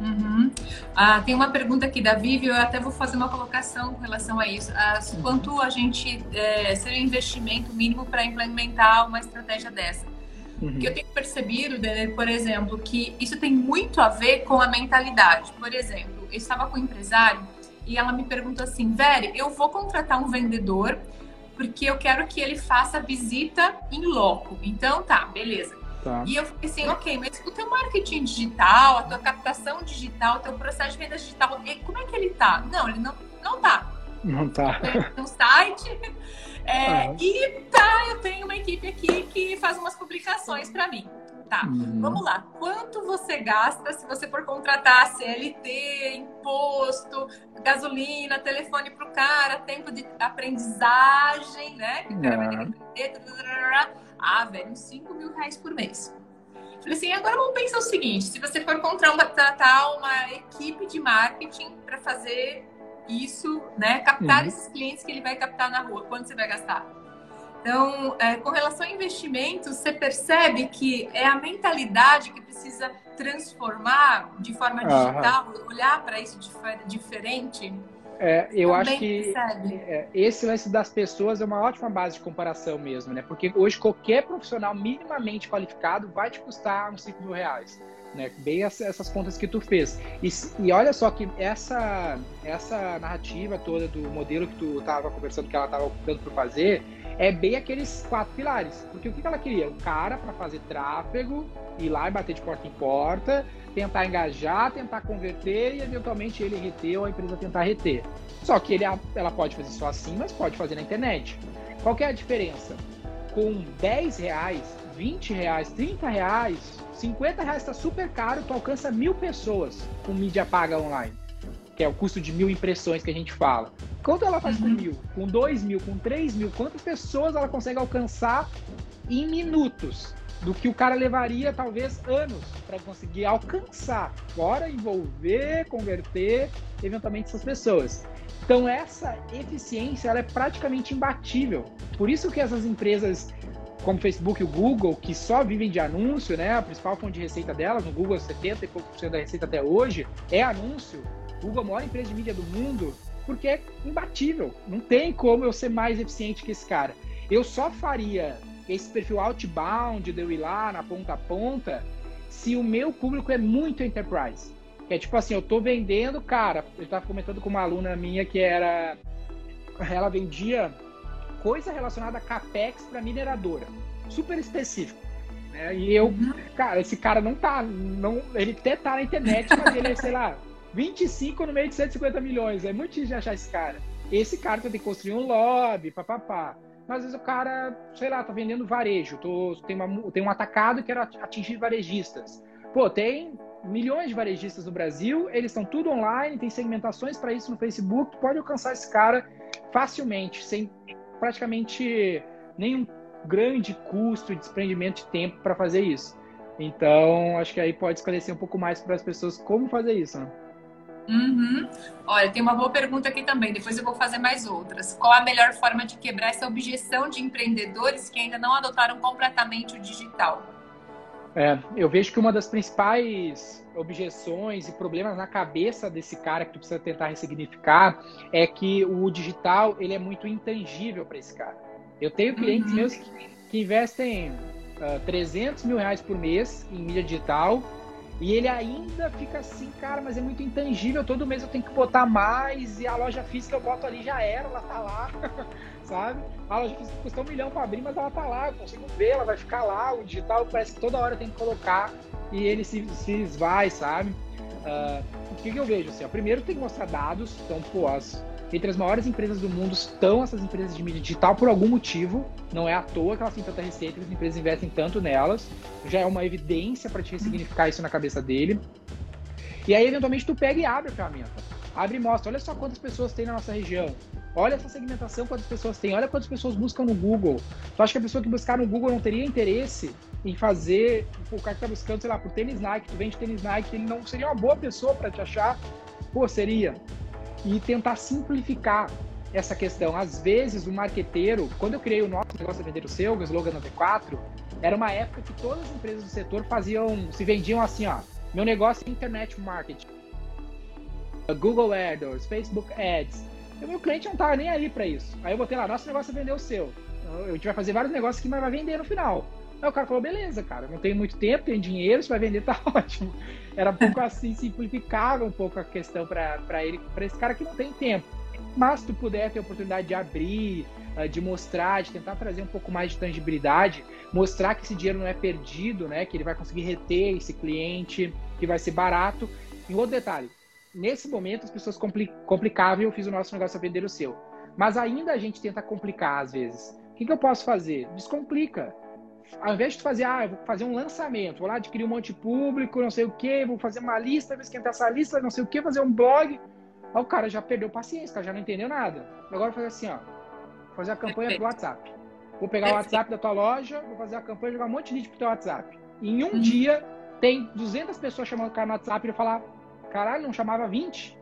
Uhum. Ah, tem uma pergunta aqui da Vivi, eu até vou fazer uma colocação com relação a isso. Ah, quanto a gente é, seria um investimento mínimo para implementar uma estratégia dessa? Uhum. Que eu tenho percebido, por exemplo, que isso tem muito a ver com a mentalidade. Por exemplo, eu estava com um empresário e ela me perguntou assim, Vere, eu vou contratar um vendedor porque eu quero que ele faça visita em loco. Então tá, beleza. Tá. E eu falei assim, ok, mas o teu marketing digital, a tua captação digital, o teu processo de venda digital, como é que ele tá? Não, ele não, não tá. Não tá. Tem um site. (laughs) É, uhum. E tá, eu tenho uma equipe aqui que faz umas publicações para mim. Tá, uhum. vamos lá. Quanto você gasta se você for contratar CLT, imposto, gasolina, telefone pro cara, tempo de aprendizagem, né? Que o cara vai ter que aprender. Ah, velho, uns 5 mil reais por mês. Falei assim, agora vamos pensar o seguinte: se você for contratar uma equipe de marketing para fazer isso, né? Captar uhum. esses clientes que ele vai captar na rua, quanto você vai gastar? Então, é, com relação a investimentos, você percebe que é a mentalidade que precisa transformar de forma digital, uhum. olhar para isso de forma diferente. É, eu Também acho que é, esse lance das pessoas é uma ótima base de comparação mesmo, né? Porque hoje qualquer profissional minimamente qualificado vai te custar uns 5 mil reais né? Bem essas contas que tu fez. E, e, olha só que essa, essa narrativa toda do modelo que tu estava conversando, que ela estava optando por fazer, é bem aqueles quatro pilares. Porque o que, ela queria? Um cara para fazer tráfego, ir lá e bater de porta em porta, tentar engajar, tentar converter e eventualmente ele reter ou a empresa tentar reter. Só que ele, ela pode fazer só assim, mas pode fazer na internet. Qual é a diferença? Com 10 reais, 20 reais, 30 reais, 50 reais está super caro, tu alcança mil pessoas com mídia paga online, que é o custo de mil impressões que a gente fala. Quanto ela faz uhum. com mil, com dois mil, com três mil? Quantas pessoas ela consegue alcançar em minutos? Do que o cara levaria talvez anos para conseguir alcançar, fora envolver, converter eventualmente essas pessoas. Então essa eficiência ela é praticamente imbatível. Por isso que essas empresas como Facebook e o Google, que só vivem de anúncio, né? A principal fonte de receita delas, no Google 70 e pouco por cento da receita até hoje, é anúncio. Google é a maior empresa de mídia do mundo, porque é imbatível. Não tem como eu ser mais eficiente que esse cara. Eu só faria esse perfil outbound de eu ir lá na ponta a ponta se o meu público é muito enterprise. Que é tipo assim, eu tô vendendo, cara, eu estava comentando com uma aluna minha que era ela vendia coisa relacionada a capex para mineradora, super específico. Né? E eu, uhum. cara, esse cara não tá, não, ele até tá na internet, mas ele é, sei lá, 25 no meio de 150 milhões. É muito difícil de achar esse cara. Esse cara tem que construir um lobby, papapá. Mas às vezes o cara, sei lá, tá vendendo varejo. Tô, tem, uma, tem um atacado que era atingir varejistas. Pô, tem milhões de varejistas no Brasil, eles estão tudo online, tem segmentações para isso no Facebook. Pode alcançar esse cara facilmente, sem praticamente nenhum grande custo e desprendimento de tempo para fazer isso. Então, acho que aí pode esclarecer um pouco mais para as pessoas como fazer isso. Né? Uhum. Olha, tem uma boa pergunta aqui também, depois eu vou fazer mais outras. Qual a melhor forma de quebrar essa objeção de empreendedores que ainda não adotaram completamente o digital? É, eu vejo que uma das principais objeções e problemas na cabeça desse cara que tu precisa tentar ressignificar é que o digital ele é muito intangível para esse cara. Eu tenho clientes uhum. meus que, que investem uh, 300 mil reais por mês em mídia digital e ele ainda fica assim, cara, mas é muito intangível. Todo mês eu tenho que botar mais e a loja física eu boto ali já era, ela tá lá, (laughs) sabe? A loja física custa um milhão para abrir, mas ela tá lá, eu consigo ver, ela vai ficar lá. O digital parece que toda hora tem que colocar e ele se, se esvai, sabe? Uh, o que, que eu vejo? Assim, ó, primeiro tem que mostrar dados, então, pô, as, entre as maiores empresas do mundo estão essas empresas de mídia digital por algum motivo. Não é à toa que elas têm tanta receita, que as empresas investem tanto nelas. Já é uma evidência para te ressignificar isso na cabeça dele. E aí, eventualmente, tu pega e abre a ferramenta. Abre e mostra, olha só quantas pessoas tem na nossa região. Olha essa segmentação, quantas pessoas tem. Olha quantas pessoas buscam no Google. Tu acha que a pessoa que buscar no Google não teria interesse em fazer, o cara que tá buscando, sei lá, por tênis Nike, tu vende tênis Nike, ele não seria uma boa pessoa para te achar? Pô, seria. E tentar simplificar essa questão. Às vezes, o marqueteiro, quando eu criei o nosso negócio de vender o seu, o slogan 94, era uma época que todas as empresas do setor faziam, se vendiam assim, ó, Meu negócio é internet marketing. Google AdWords, Facebook Ads. E o meu cliente não tava nem aí para isso. Aí eu botei lá, nosso negócio é vender o seu. A gente vai fazer vários negócios que vai vender no final. Aí o cara falou, beleza, cara, não tenho muito tempo, tenho dinheiro, se vai vender, tá (laughs) ótimo. Era um pouco assim, simplificava um pouco a questão para ele, para esse cara que não tem tempo. Mas se tu puder ter a oportunidade de abrir, eh, de mostrar, de tentar trazer um pouco mais de tangibilidade, mostrar que esse dinheiro não é perdido, né? Que ele vai conseguir reter esse cliente, que vai ser barato. E outro detalhe, nesse momento as pessoas complicavam e eu fiz o nosso negócio a vender o seu. Mas ainda a gente tenta complicar às vezes. O que, que eu posso fazer? Descomplica ao invés de fazer, ah, vou fazer um lançamento, vou lá adquirir um monte de público, não sei o que, vou fazer uma lista, vou esquentar essa lista, não sei o que, fazer um blog. Aí o cara já perdeu paciência, o cara já não entendeu nada. Agora vou fazer assim, ó, vou fazer a campanha Perfeito. do WhatsApp. Vou pegar Perfeito. o WhatsApp da tua loja, vou fazer a campanha, jogar um monte de lead pro teu WhatsApp. E em um uhum. dia tem 200 pessoas chamando o cara no WhatsApp e ele falar, caralho, não chamava 20,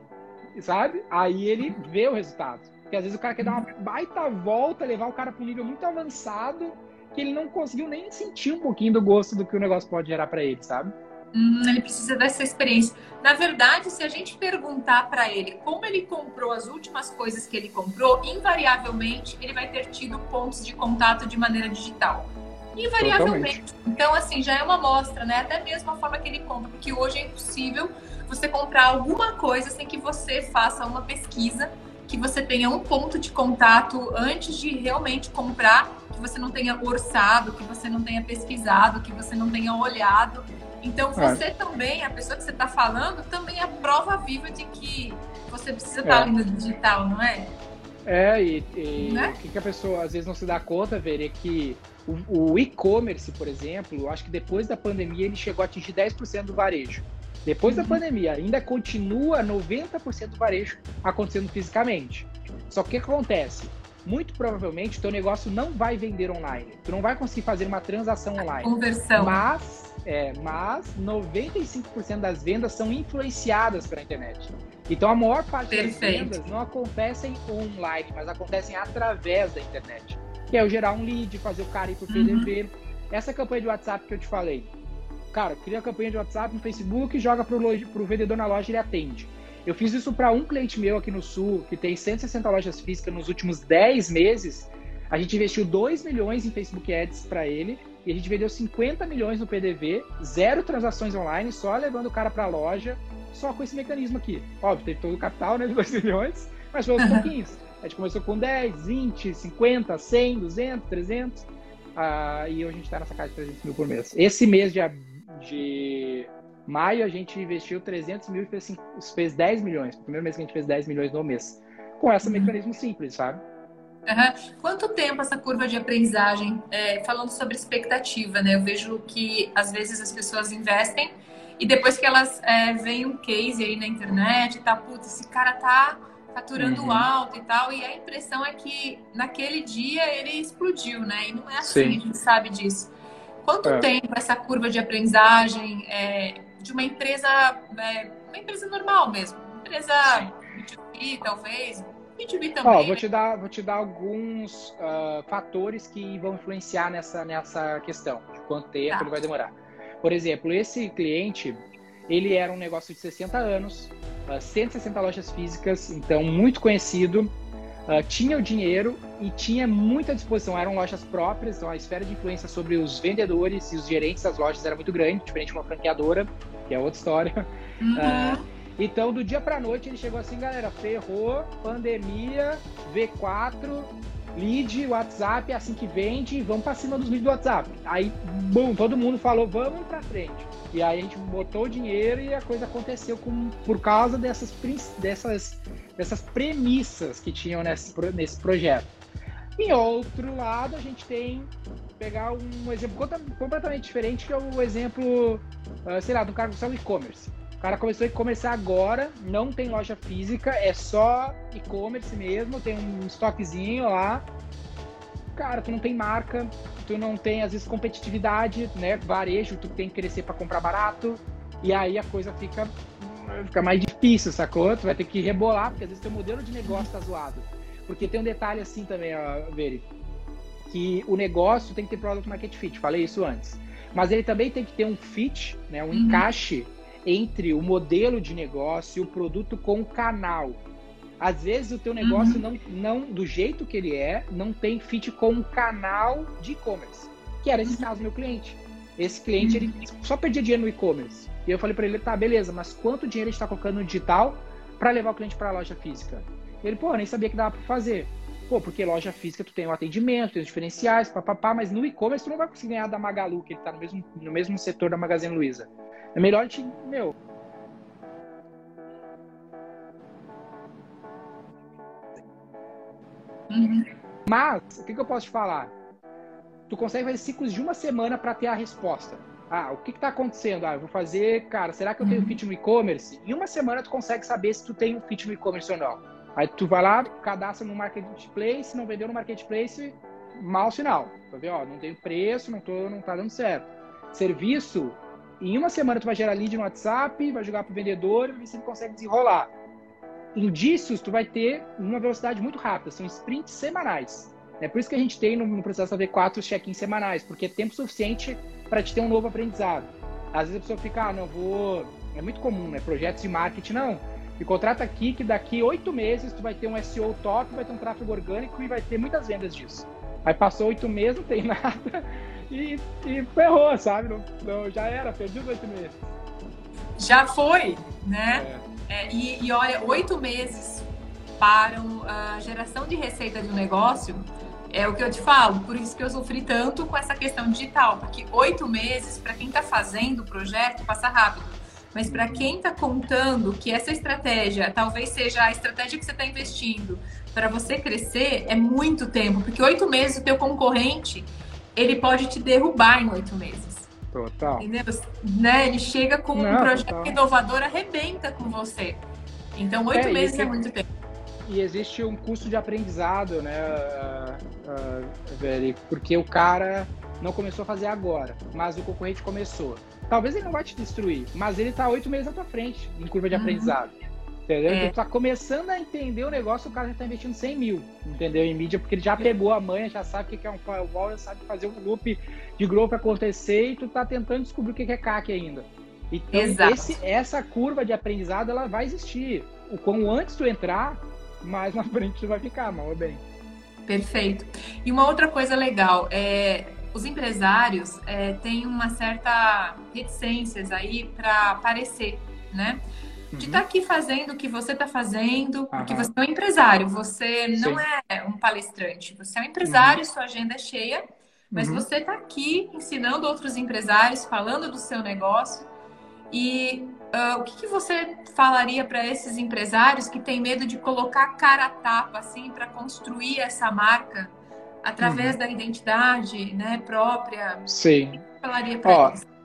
sabe? Aí ele vê o resultado. Porque às vezes o cara quer dar uma baita volta, levar o cara para um nível muito avançado que ele não conseguiu nem sentir um pouquinho do gosto do que o negócio pode gerar para ele, sabe? Hum, ele precisa dessa experiência. Na verdade, se a gente perguntar para ele como ele comprou as últimas coisas que ele comprou, invariavelmente ele vai ter tido pontos de contato de maneira digital. Invariavelmente. Totalmente. Então, assim, já é uma amostra, né? Até mesmo a forma que ele compra, porque hoje é impossível você comprar alguma coisa sem que você faça uma pesquisa, que você tenha um ponto de contato antes de realmente comprar que você não tenha orçado, que você não tenha pesquisado, que você não tenha olhado. Então, é. você é. também, a pessoa que você está falando, também é prova viva de que você precisa estar é. ali no digital, não é? É, e, e né? o que, que, a pessoa às vezes não se dá conta, ver é que o, o e-commerce, por exemplo, acho que depois da pandemia ele chegou a atingir 10% do varejo. Depois uhum. da pandemia, ainda continua 90% do varejo acontecendo fisicamente. Só que o que acontece? Muito provavelmente o teu negócio não vai vender online. Tu não vai conseguir fazer uma transação online. Conversão. Mas, é, mas 95% das vendas são influenciadas pela internet. Então a maior parte Perfeito. das vendas não acontecem online, mas acontecem através da internet. Que é eu gerar um lead, fazer o cara ir pro PDV. Uhum. Essa campanha de WhatsApp que eu te falei. Cara, cria a campanha de WhatsApp no Facebook, joga pro, pro vendedor na loja e ele atende. Eu fiz isso para um cliente meu aqui no Sul, que tem 160 lojas físicas nos últimos 10 meses. A gente investiu 2 milhões em Facebook Ads para ele e a gente vendeu 50 milhões no PDV, zero transações online, só levando o cara para a loja, só com esse mecanismo aqui. Óbvio, teve todo o capital, né, de 2 (laughs) milhões, mas foi aos pouquinhos. A gente começou com 10, 20, 50, 100, 200, 300, uh, e hoje a gente está nessa casa de 300 mil por mês. Esse mês de, de Maio a gente investiu 300 mil e fez, fez 10 milhões. Primeiro mês que a gente fez 10 milhões no mês. Com esse uhum. mecanismo simples, sabe? Uhum. Quanto tempo essa curva de aprendizagem? É, falando sobre expectativa, né? Eu vejo que às vezes as pessoas investem e depois que elas é, veem um case aí na internet tá, putz, esse cara tá faturando uhum. alto e tal, e a impressão é que naquele dia ele explodiu, né? E não é assim, Sim. a gente sabe disso. Quanto é. tempo essa curva de aprendizagem é, de uma empresa, é, uma empresa normal mesmo, empresa B2B talvez, B2B também. Ó, vou te dar, vou te dar alguns uh, fatores que vão influenciar nessa, nessa questão de quanto tempo tá. ele vai demorar. Por exemplo, esse cliente, ele era um negócio de 60 anos, uh, 160 lojas físicas, então muito conhecido, uh, tinha o dinheiro e tinha muita disposição. Eram lojas próprias, então a esfera de influência sobre os vendedores e os gerentes das lojas era muito grande, diferente de uma franqueadora, que é outra história. Uhum. Uh, então, do dia para noite, ele chegou assim, galera, ferrou, pandemia, V4, lead, WhatsApp, assim que vende, vamos para cima dos leads do WhatsApp. Aí, bom, todo mundo falou, vamos para frente. E aí a gente botou o dinheiro e a coisa aconteceu com, por causa dessas, dessas dessas premissas que tinham nesse, nesse projeto. Em outro lado, a gente tem pegar um exemplo completamente diferente, que é o exemplo, ah, sei lá, do cara que e-commerce. O cara começou a e-commerce agora, não tem loja física, é só e-commerce mesmo, tem um estoquezinho lá. Cara, tu não tem marca, tu não tem, às vezes, competitividade, né? Varejo, tu tem que crescer para comprar barato. E aí a coisa fica fica mais difícil, sacou? Tu vai ter que rebolar, porque às vezes teu modelo de negócio tá zoado. Porque tem um detalhe assim também, ó, Veri, que o negócio tem que ter product market fit, falei isso antes. Mas ele também tem que ter um fit, né, um uhum. encaixe entre o modelo de negócio e o produto com o canal. Às vezes o teu negócio uhum. não, não, do jeito que ele é, não tem fit com um canal de e-commerce, que era esse uhum. caso do meu cliente. Esse cliente ele uhum. só perdia dinheiro no e-commerce. E eu falei para ele, tá, beleza, mas quanto dinheiro a gente está colocando no digital para levar o cliente para a loja física? Ele, pô, nem sabia que dava para fazer. Pô, porque loja física tu tem o atendimento, tem os diferenciais, papapá, mas no e-commerce tu não vai conseguir ganhar da Magalu, que ele tá no mesmo, no mesmo setor da Magazine Luiza. É melhor a gente, meu, Uhum. Mas, o que, que, eu posso te falar? Tu consegue fazer ciclos de uma semana para ter a resposta. Ah, o que está acontecendo? Ah, eu vou fazer, cara, será que eu tenho uhum. fit no e-commerce? Em uma semana tu consegue saber se tu tem um fit no e-commerce ou não. Aí tu vai lá, cadastra no marketplace, não vendeu no marketplace, mal sinal. Tu vê, ó, não tem preço, não, tô, não tá dando certo. Serviço, em uma semana tu vai gerar lead no WhatsApp, vai jogar pro vendedor e ver se ele consegue desenrolar indícios tu vai ter uma velocidade muito rápida, são sprints semanais. É por isso que a gente tem no, no processo AV4 os check-ins semanais, porque é tempo suficiente para te ter um novo aprendizado. Às vezes a pessoa fica, ah, não vou. É muito comum, né? Projetos de marketing, não. E contrata aqui que daqui oito meses tu vai ter um SEO top, vai ter um tráfego orgânico e vai ter muitas vendas disso. Aí passou oito meses, não tem (laughs) nada e, e ferrou, sabe? Não, não, já era, perdi os oito meses. Já foi, né? É. É, e, e olha, oito meses para a geração de receita de um negócio é o que eu te falo, por isso que eu sofri tanto com essa questão digital, porque oito meses, para quem está fazendo o projeto, passa rápido. Mas para quem está contando que essa estratégia talvez seja a estratégia que você está investindo para você crescer, é muito tempo, porque oito meses o teu concorrente ele pode te derrubar em oito meses. Total. Entendeu? Né? Ele chega com Não, um projeto total. inovador, arrebenta com você. Então, oito é, meses é muito tempo. E existe um custo de aprendizado, né, uh, uh, porque o cara não começou a fazer agora, mas o concorrente começou. Talvez ele não vai te destruir, mas ele está oito meses à tua frente em curva de uhum. aprendizado. Entendeu? É. Então, tu tá começando a entender o negócio, o cara já tá investindo 100 mil, entendeu? Em mídia, porque ele já pegou a manha, já sabe o que é um firewall, já sabe fazer um loop de growth acontecer e tu tá tentando descobrir o que é CAC ainda. Então, esse, essa curva de aprendizado, ela vai existir. O quão antes tu entrar, mais na (laughs) frente tu vai ficar, mal ou bem. Perfeito. E uma outra coisa legal, é, os empresários é, têm uma certa reticências aí para aparecer, né? De estar tá aqui fazendo o que você está fazendo, porque você é um empresário, você Sim. não é um palestrante, você é um empresário, uhum. sua agenda é cheia, mas uhum. você está aqui ensinando outros empresários, falando do seu negócio. E uh, o que, que, você falaria para esses empresários que têm medo de colocar cara a tapa assim para construir essa marca através uhum. da identidade né, própria? Sim. O que você falaria para eles?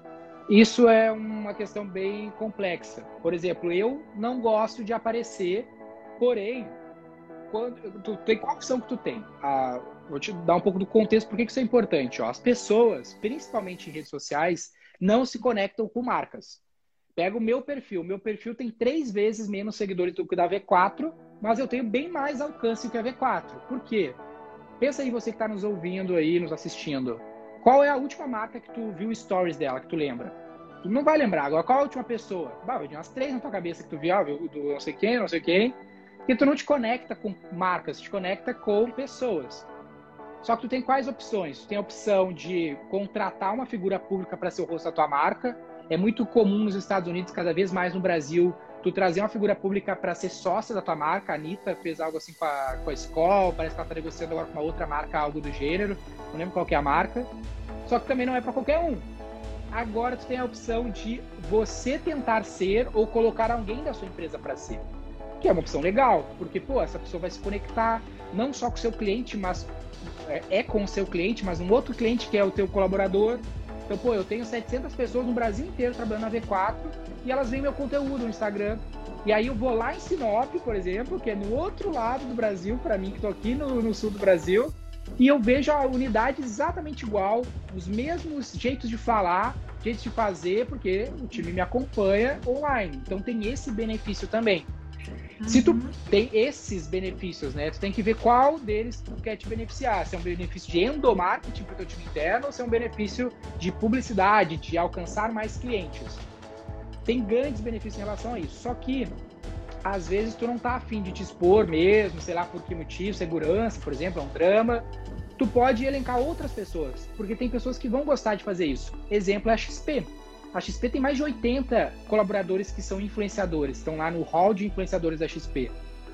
Isso é uma questão bem complexa. Por exemplo, eu não gosto de aparecer, porém, quando, tu tem qual opção que tu tem? Ah, vou te dar um pouco do contexto por que isso é importante. Ó. As pessoas, principalmente em redes sociais, não se conectam com marcas. Pega o meu perfil. Meu perfil tem três vezes menos seguidores do que o da V4, mas eu tenho bem mais alcance que a V4. Por quê? Pensa aí você que está nos ouvindo aí, nos assistindo. Qual é a última marca que tu viu stories dela, que tu lembra? Tu não vai lembrar. Agora, qual é a última pessoa? Bah, vai umas três na tua cabeça que tu viu, viu do não sei quem, não sei quem. Porque tu não te conecta com marcas, te conecta com pessoas. Só que tu tem quais opções? Tu tem a opção de contratar uma figura pública para ser o rosto da tua marca. É muito comum nos Estados Unidos, cada vez mais no Brasil, tu trazer uma figura pública para ser sócia da tua marca. A Anitta fez algo assim com a, com a parece que ela está negociando agora com uma outra marca, algo do gênero. Não lembro qual é a marca. Só que também não é para qualquer um. Agora tu tem a opção de você tentar ser ou colocar alguém da sua empresa para ser. Que é uma opção legal, porque pô, essa pessoa vai se conectar não só com o seu cliente, mas é, é com o seu cliente, mas um outro cliente que é o teu colaborador. Então, pô, eu tenho 700 pessoas no Brasil inteiro trabalhando na V4 e elas veem meu conteúdo no Instagram. E aí eu vou lá em Sinop, por exemplo, que é no outro lado do Brasil, para mim que estou aqui no, no, sul do Brasil, e eu vejo a unidade exatamente igual, os mesmos jeitos de falar, jeitos de fazer, porque o time me acompanha online. Então tem esse benefício também. Uhum. Se tu uhum. tem esses benefícios, né? Tu tem que ver qual deles tu quer te beneficiar. Se é um benefício de endomarketing para o teu time interno ou se é um benefício de publicidade, de alcançar mais clientes. tem grandes benefícios em relação a isso. Só que às vezes tu não tá afim de te expor mesmo, sei lá por que motivo, segurança, por exemplo, é um drama. Tu pode elencar outras pessoas, porque tem pessoas que vão gostar de fazer isso. Exemplo é a XP. A XP tem mais de 80 colaboradores que são influenciadores, estão lá no hall de influenciadores da XP.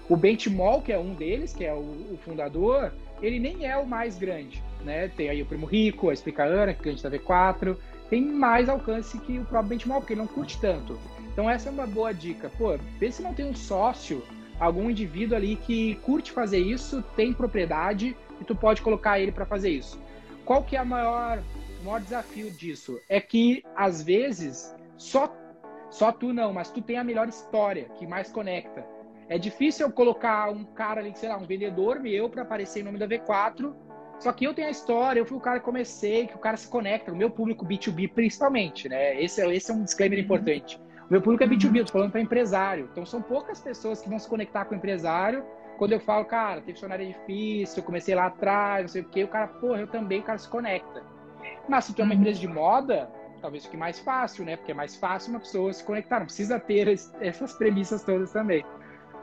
O Benchmall, que é um deles, que é o, o, fundador, ele nem é o mais grande, né? Tem aí o Primo Rico, a Ana, que é cliente da V4, tem mais alcance que o próprio Benchmall, porque ele não curte tanto. Então essa é uma boa dica. Pô, vê se não tem um sócio, algum indivíduo ali que curte fazer isso, tem propriedade e tu pode colocar ele para fazer isso. Qual que é a maior, maior desafio disso? É que às vezes só só tu não, mas tu tem a melhor história que mais conecta. É difícil eu colocar um cara ali, sei lá, um vendedor meu para aparecer em nome da V4 só que eu tenho a história, eu fui o cara que comecei, que o cara se conecta, o meu público B2B principalmente, né? Esse, é, esse é um disclaimer importante. O meu público é B2B, eu tô falando para empresário. Então são poucas pessoas que vão se conectar com o empresário. Quando eu falo, cara, ter funcionário é difícil, eu comecei lá atrás, não sei o quê, o cara, porra, eu também, o cara se conecta. Mas se tu é uma uhum. empresa de moda, talvez fique mais fácil, né? Porque é mais fácil uma pessoa se conectar, não precisa ter essas premissas todas também.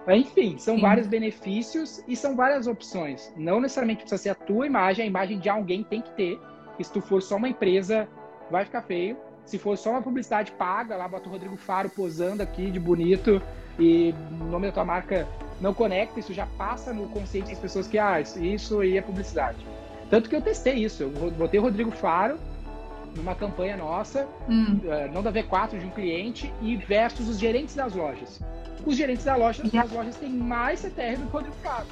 Enfim, são Sim. vários benefícios e são várias opções. Não necessariamente precisa ser a tua imagem, a imagem de alguém tem que ter. se tu for só uma empresa, vai ficar feio. Se for só uma publicidade paga, lá bota o Rodrigo Faro posando aqui de bonito e o nome da tua marca não conecta, isso já passa no consciente das pessoas que, ah, isso aí é publicidade. Tanto que eu testei isso. Eu botei o Rodrigo Faro numa campanha nossa, hum. Não da V4, de um cliente, e versus os gerentes das lojas os gerentes da loja, das lojas têm mais CTR do que o Rodrigo Faro.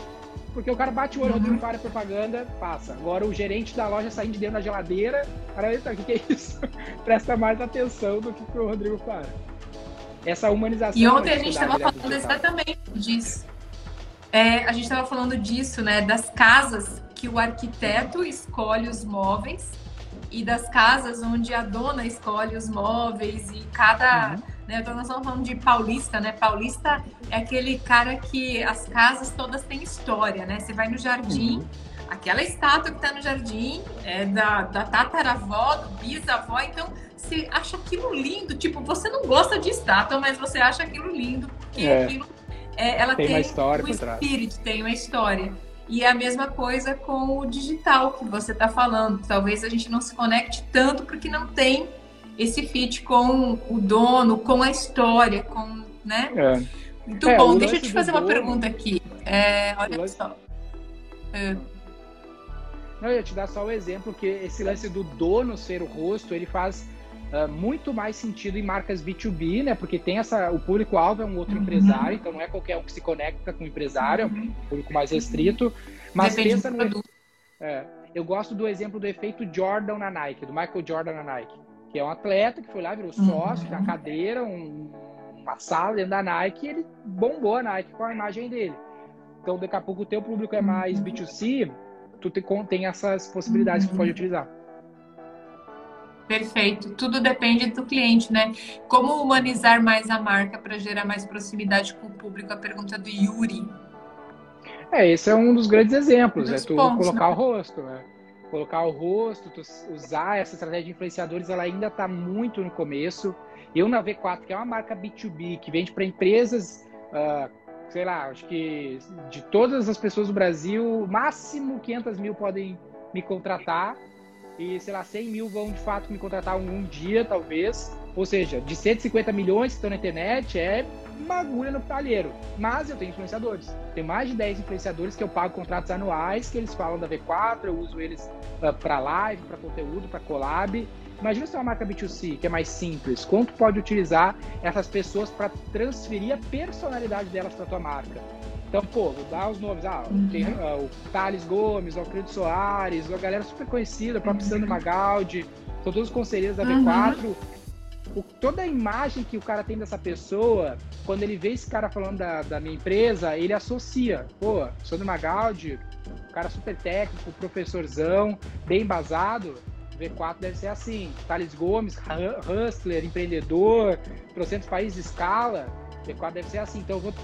Porque o cara bate o olho, uhum. Rodrigo Faro é propaganda, passa. Agora o gerente da loja saindo de dentro da geladeira, eita, o que, que é isso? (laughs) Presta mais atenção do que o Rodrigo Faro. Essa humanização. E ontem a gente estava falando exatamente disso. É, a gente estava falando disso, né? Das casas que o arquiteto escolhe os móveis e das casas onde a dona escolhe os móveis e cada. Uhum né? Então nós estamos falando de paulista, né? Paulista é aquele cara que as casas todas têm história, né? Você vai no jardim, uhum. aquela estátua que está no jardim é da, da tataravó, do bisavó, então você acha aquilo lindo. Tipo, você não gosta de estátua, mas você acha aquilo lindo, porque é. aquilo é, ela tem, tem uma história um espírito, tem uma história. E é a mesma coisa com o digital que você está falando. Talvez a gente não se conecte tanto porque não tem esse fit com o dono, com a história, com, né? É. Muito é, bom. Deixa eu te fazer uma dono, pergunta aqui. É, olha lance... só. É. Não, eu ia te dar só o exemplo que esse lance do dono ser o rosto, ele faz uh, muito mais sentido em marcas B2B, né? Porque tem essa, o público-alvo é um outro uhum. empresário, então não é qualquer um que se conecta com o empresário, uhum. é um público mais restrito. Mas Depende pensa no. É, eu gosto do exemplo do efeito Jordan na Nike, do Michael Jordan na Nike que é um atleta que foi lá, virou sócio, uhum. tem uma cadeira, um, uma sala dentro da Nike, e ele bombou a Nike com a imagem dele. Então, daqui a pouco o teu público é mais B2C, tu te, tem essas possibilidades uhum. que tu pode uhum. utilizar. Perfeito. Tudo depende do cliente, né? Como humanizar mais a marca para gerar mais proximidade com o público? A pergunta do Yuri. É, esse é um dos grandes exemplos, é tu pontos, colocar né? o rosto, né? colocar o rosto, usar essa estratégia de influenciadores, ela ainda está muito no começo. Eu na V4, que é uma marca B2B, que vende para empresas, uh, sei lá, acho que de todas as pessoas do Brasil, máximo 500 mil podem me contratar. E, sei lá, 100 mil vão de fato me contratar um, dia, talvez. Ou seja, de 150 milhões que estão na internet, é uma agulha no palheiro. Mas eu tenho influenciadores. Tem mais de 10 influenciadores que eu pago contratos anuais, que eles falam da V4, eu uso eles uh, ah, para live, para conteúdo, para collab. Imagina se é uma marca B2C, que é mais simples. Quanto pode utilizar essas pessoas para transferir a personalidade delas para tua marca? Então, pô, vou dar os nomes. Ah, uhum. tem uh, o Thales Gomes, o Alfredo Soares, a galera super conhecida, o próprio uhum. Sandro Magaldi, são todos os conselheiros da V4. Uhum o, toda a imagem que o cara tem dessa pessoa, quando ele vê esse cara falando da, da minha empresa, ele associa. Pô, sou do Magaldi, cara super técnico, professorzão, bem embasado. V4 deve ser assim. Thales Gomes, hustler, empreendedor, trocentos países de escala. V4 deve ser assim. Então eu vou,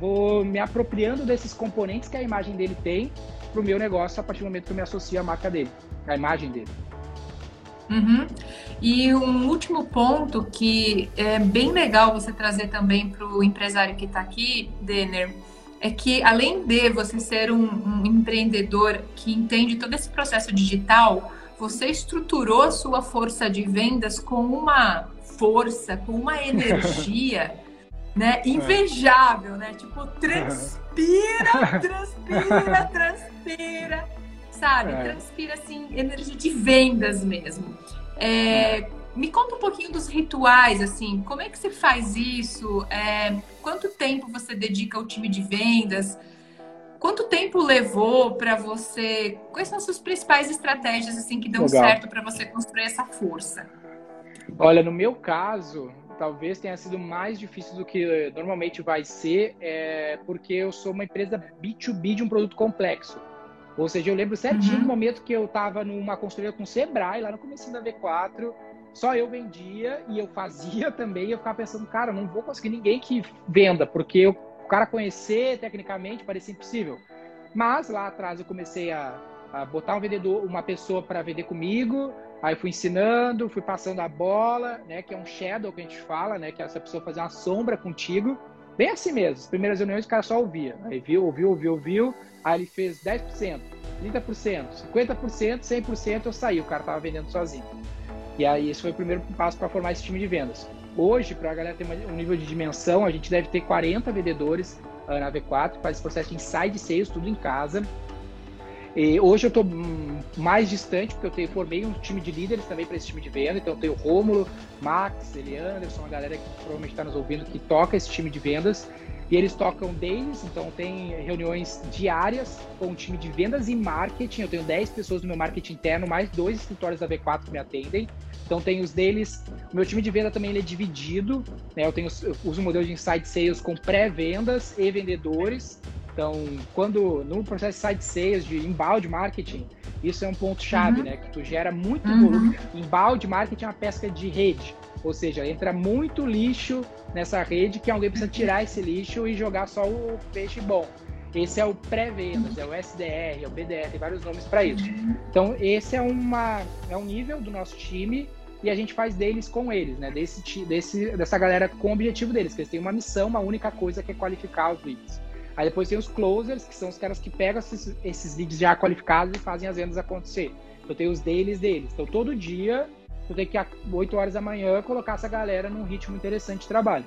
vou me apropriando desses componentes que a imagem dele tem para o meu negócio a partir do momento que eu me associo à marca dele, à imagem dele. Uhum. E um último ponto que é bem legal você trazer também para o empresário que está aqui, Denner, é que além de você ser um, um, empreendedor que entende todo esse processo digital, você estruturou a sua força de vendas com uma força, com uma (laughs) energia, né, é. invejável, né? Tipo, transpira, (laughs) transpira, transpira sabe? É. Transpira, assim, energia de vendas mesmo. É, é, me conta um pouquinho dos rituais, assim, como é que você faz isso? É, quanto tempo você dedica ao time de vendas? Quanto tempo levou para você? Quais são as suas principais estratégias assim que dão Legal. certo para você construir essa força? Olha, no meu caso, talvez tenha sido mais difícil do que normalmente vai ser, é, porque eu sou uma empresa B2B de um produto complexo. Ou seja, eu lembro certinho uhum. do momento que eu estava numa consultoria com o Sebrae, lá no começo da V4, só eu vendia e eu fazia (laughs) também, e eu ficava pensando, cara, não vou conseguir ninguém que venda, porque o cara conhecer tecnicamente parecia impossível. Mas lá atrás eu comecei a, a botar um vendedor, uma pessoa para vender comigo, aí fui ensinando, fui passando a bola, né, que é um shadow que a gente fala, né, que é essa pessoa fazer uma sombra contigo, bem assim mesmo. As primeiras reuniões o cara só ouvia, aí viu, ouviu, ouviu, ouviu, Aí ele fez 10%, 30%, 50%, 100% eu saí, o cara tava vendendo sozinho. E aí esse foi o primeiro passo para formar esse time de vendas. Hoje, para a galera ter um nível de dimensão, a gente deve ter 40 vendedores uh, na V4, faz esse processo de inside sales, tudo em casa. E hoje eu estou mais distante, porque eu tenho, formei um time de líderes também para esse time de venda. Então eu tenho Rômulo, Max, Elianderson, uma galera que provavelmente está nos ouvindo que toca esse time de vendas. E eles tocam dailies, então tem reuniões diárias com o time de vendas e marketing. Eu tenho 10 pessoas no meu marketing interno, mais dois escritórios da V4 que me atendem. Então tem os deles. O meu time de venda também ele é dividido. Né? Eu, tenho, eu uso um modelo de inside sales com pré-vendas e vendedores. Então, quando no processo de side sales, de inbound marketing, isso é um ponto chave, uhum. né? Que tu gera muito uhum. volume. Inbound marketing é uma pesca de rede. Ou seja, entra muito lixo nessa rede que alguém precisa tirar esse lixo e jogar só o peixe bom. Esse é o pré-vendas, é o SDR, é o BDR, tem vários nomes para isso. Então, esse é, uma, é um nível do nosso time e a gente faz deles com eles, né? Desse, desse, dessa galera com o objetivo deles, que eles têm uma missão, uma única coisa que é qualificar os leads. Aí depois tem os closers, que são os caras que pegam esses, esses leads já qualificados e fazem as vendas acontecer. Então tem os deles deles. Então todo dia tu tem que, às 8 horas da manhã, colocar essa galera num ritmo interessante de trabalho.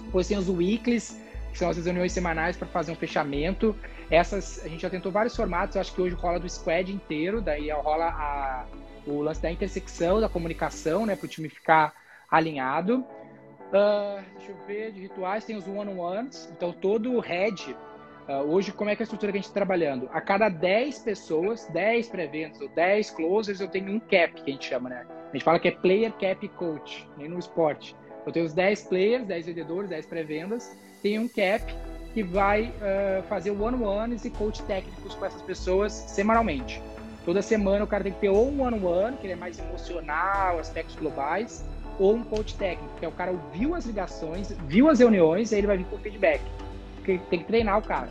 Depois tem os weeklies, que são as reuniões semanais para fazer um fechamento. Essas, a gente já tentou vários formatos, acho que hoje rola do squad inteiro, daí rola a, o lance da intersecção, da comunicação, né, para o time ficar alinhado. Uh, deixa eu ver, de rituais, tem os one-on-ones, então todo head Uh, hoje, como é que é a estrutura que a gente está trabalhando? A cada 10 pessoas, 10 pré-vendas ou 10 closers, eu tenho um cap, que a gente chama, né? A gente fala que é player cap coach, nem no esporte. Eu tenho os 10 players, 10 vendedores, 10 pré-vendas, tem um cap que vai uh, fazer one-on-ones e coach técnicos com essas pessoas semanalmente. Toda semana o cara tem que ter ou um one-on-one, que ele é mais emocional, aspectos globais, ou um coach técnico, que é o cara ouviu as ligações, viu as reuniões, e aí ele vai vir com feedback que tem que treinar o cara.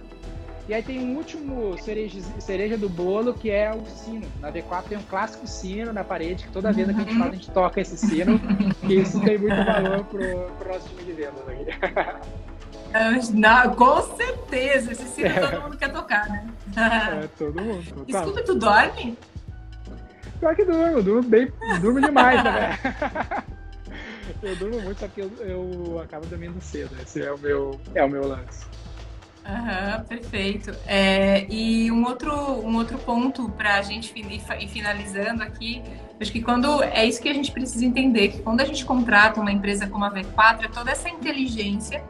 E aí tem um último cereja, cereja do bolo, que é o sino. Na V4 tem um clássico sino na parede, que toda vez que a gente faz, a gente toca esse sino, que isso tem muito valor pro, pro nosso time de vendas aqui. (laughs) Não, com certeza, esse sino é. todo mundo quer tocar, né? É, todo mundo. (laughs) Total. Escuta, tu dorme? Pior que durmo, durmo bem, durmo demais também. (laughs) eu durmo muito, só que eu, eu acabo dormindo cedo. Esse é o meu, é o meu lance. Uhum, perfeito. É, e um outro, um outro ponto para a gente ir finalizando aqui, acho que quando é isso que a gente precisa entender, que quando a gente contrata uma empresa como a V4, é toda essa inteligência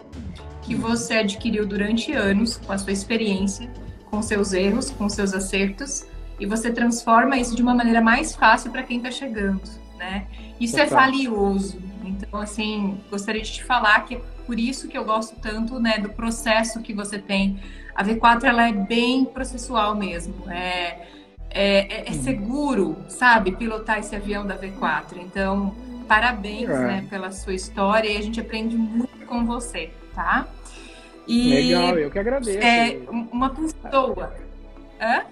que você adquiriu durante anos, com a sua experiência, com seus erros, com seus acertos, e você transforma isso de uma maneira mais fácil para quem está chegando, né? Isso é valioso. Então, assim, gostaria de te falar que por isso que eu gosto tanto né, do processo que você tem. A V4 ela é bem processual mesmo. É, é, é uhum. seguro, sabe, pilotar esse avião da V4. Então, parabéns é. né, pela sua história e a gente aprende muito com você, tá? E, Legal, eu que agradeço. É, uma pessoa. Hã?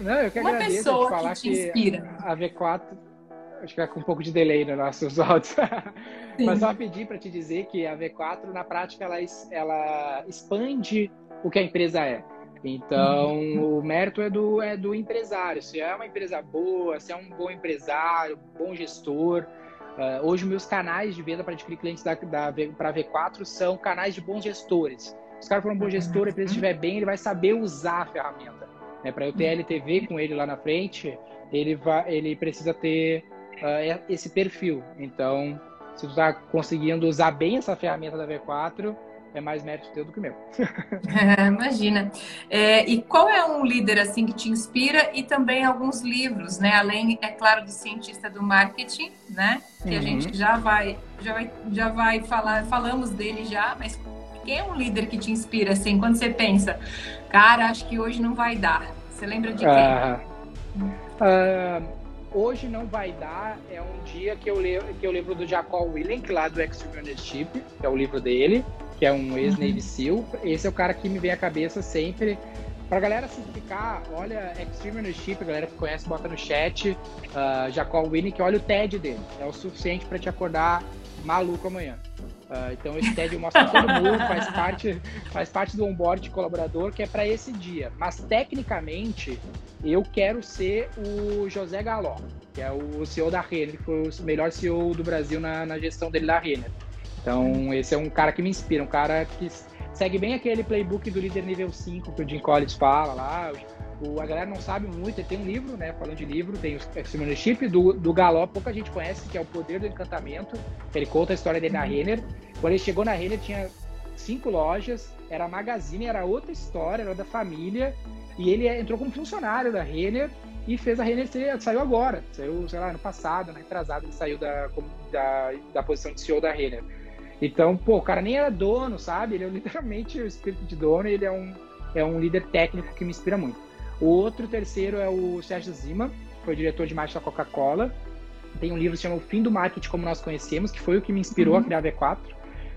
Não, eu que uma agradeço pessoa falar que te inspira. que a V4 acho que é com um pouco de delay nos nossos (laughs) áudios. Mas só pedir para te dizer que a V4, na prática, ela, ela expande o que a empresa é. Então, uhum. o mérito é do, é do empresário. Se é uma empresa boa, se é um bom empresário, bom gestor. Uh, hoje, meus canais de venda para adquirir clientes da, da, para a V4 são canais de bons gestores. Se o cara for um bom gestor, a empresa estiver bem, ele vai saber usar a ferramenta. Né? Para eu ter LTV com ele lá na frente, ele, vai, ele precisa ter uh, esse perfil. Então, se tu está conseguindo usar bem essa ferramenta da V4, é mais mérito teu do que meu. (laughs) (laughs) imagina. É, e qual é um líder assim que te inspira e também alguns livros, né? Além, é claro, do cientista do marketing, né? Que uhum. a gente já vai, já vai, já vai falar, falamos dele já, mas quem é um líder que te inspira assim? Quando você pensa, cara, acho que hoje não vai dar. Você lembra de quem? Uh, hoje não vai dar é um dia que eu, leio, que eu lembro do Jacob Willink, lá do Extreme Ownership, que é o livro dele que é um ex-Navy uhum. SEAL. Esse é o cara que me vem à cabeça sempre. Pra galera simplificar, olha Extreme Ownership, a galera que conhece, bota no chat. Uh, Jacob Winnick, olha o TED dele. É o suficiente para te acordar maluco amanhã. Uh, então esse TED mostra todo mundo, faz parte, faz parte do onboard colaborador que é para esse dia. Mas tecnicamente eu quero ser o José Galó, que é o CEO da Renner, que foi o melhor CEO do Brasil na, na gestão dele da Renner. Então, esse é um cara que me inspira, um cara que segue bem aquele playbook do líder nível 5 que o Jim Collins fala lá. O, a galera não sabe muito, ele tem um livro, né? Falando de livro, tem o Extreme Chip do, do Galó, pouca gente conhece, que é o Poder do Encantamento. Ele conta a história dele na uhum. Renner. Quando ele chegou na Renner, tinha cinco lojas, era magazine, era outra história, era da família. E ele entrou como funcionário da Renner e fez a Renner ser, saiu agora, saiu, sei lá, no passado, no retrasado, ele saiu da, da, da posição de CEO da Renner. Então, pô, o cara nem era dono, sabe? Ele é literalmente o espírito de dono e ele é um, é um líder técnico que me inspira muito. O outro terceiro é o Sérgio Zima, que foi diretor de marketing da Coca-Cola. Tem um livro que se chama O Fim do Marketing Como Nós Conhecemos, que foi o que me inspirou uhum. a criar a V4.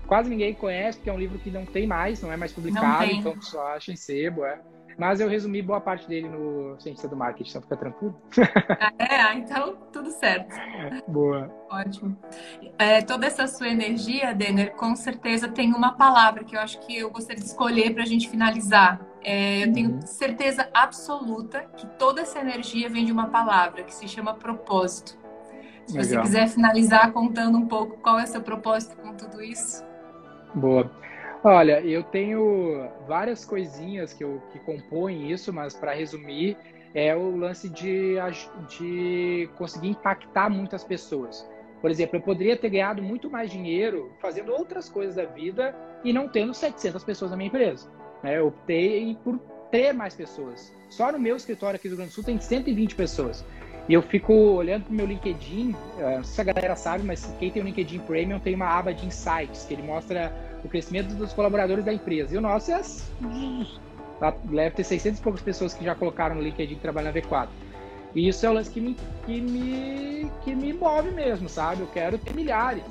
Quase ninguém conhece, porque é um livro que não tem mais, não é mais publicado, então só acha em sebo, é. Mas eu resumi boa parte dele no Ciência do Marketing, então fica tranquilo. (laughs) Ah, é, ah, então tudo certo. Boa. Ótimo. É, toda essa sua energia, Denner, com certeza tem uma palavra que eu acho que eu gostaria de escolher para a gente finalizar. É, eu tenho uhum. certeza absoluta que toda essa energia vem de uma palavra que se chama propósito. Se Legal. você quiser finalizar contando um pouco qual é o seu propósito com tudo isso. Boa. Olha, eu tenho várias coisinhas que, eu, que compõem isso, mas para resumir, é o lance de, de conseguir impactar muitas pessoas. Por exemplo, eu poderia ter ganhado muito mais dinheiro fazendo outras coisas da vida e não tendo 700 pessoas na minha empresa. Né? Optei por ter mais pessoas. Só no meu escritório aqui do Rio Grande do Sul tem 120 pessoas. E eu fico olhando pro meu LinkedIn, eh, não sei se a galera sabe, mas quem tem o LinkedIn Premium tem uma aba de insights, que ele mostra o crescimento dos colaboradores da empresa. E o nosso é. Deve ter 600 e poucas pessoas que já colocaram no LinkedIn trabalhando na V4. E isso é o lance que me, que me, que me move mesmo, sabe? Eu quero ter milhares.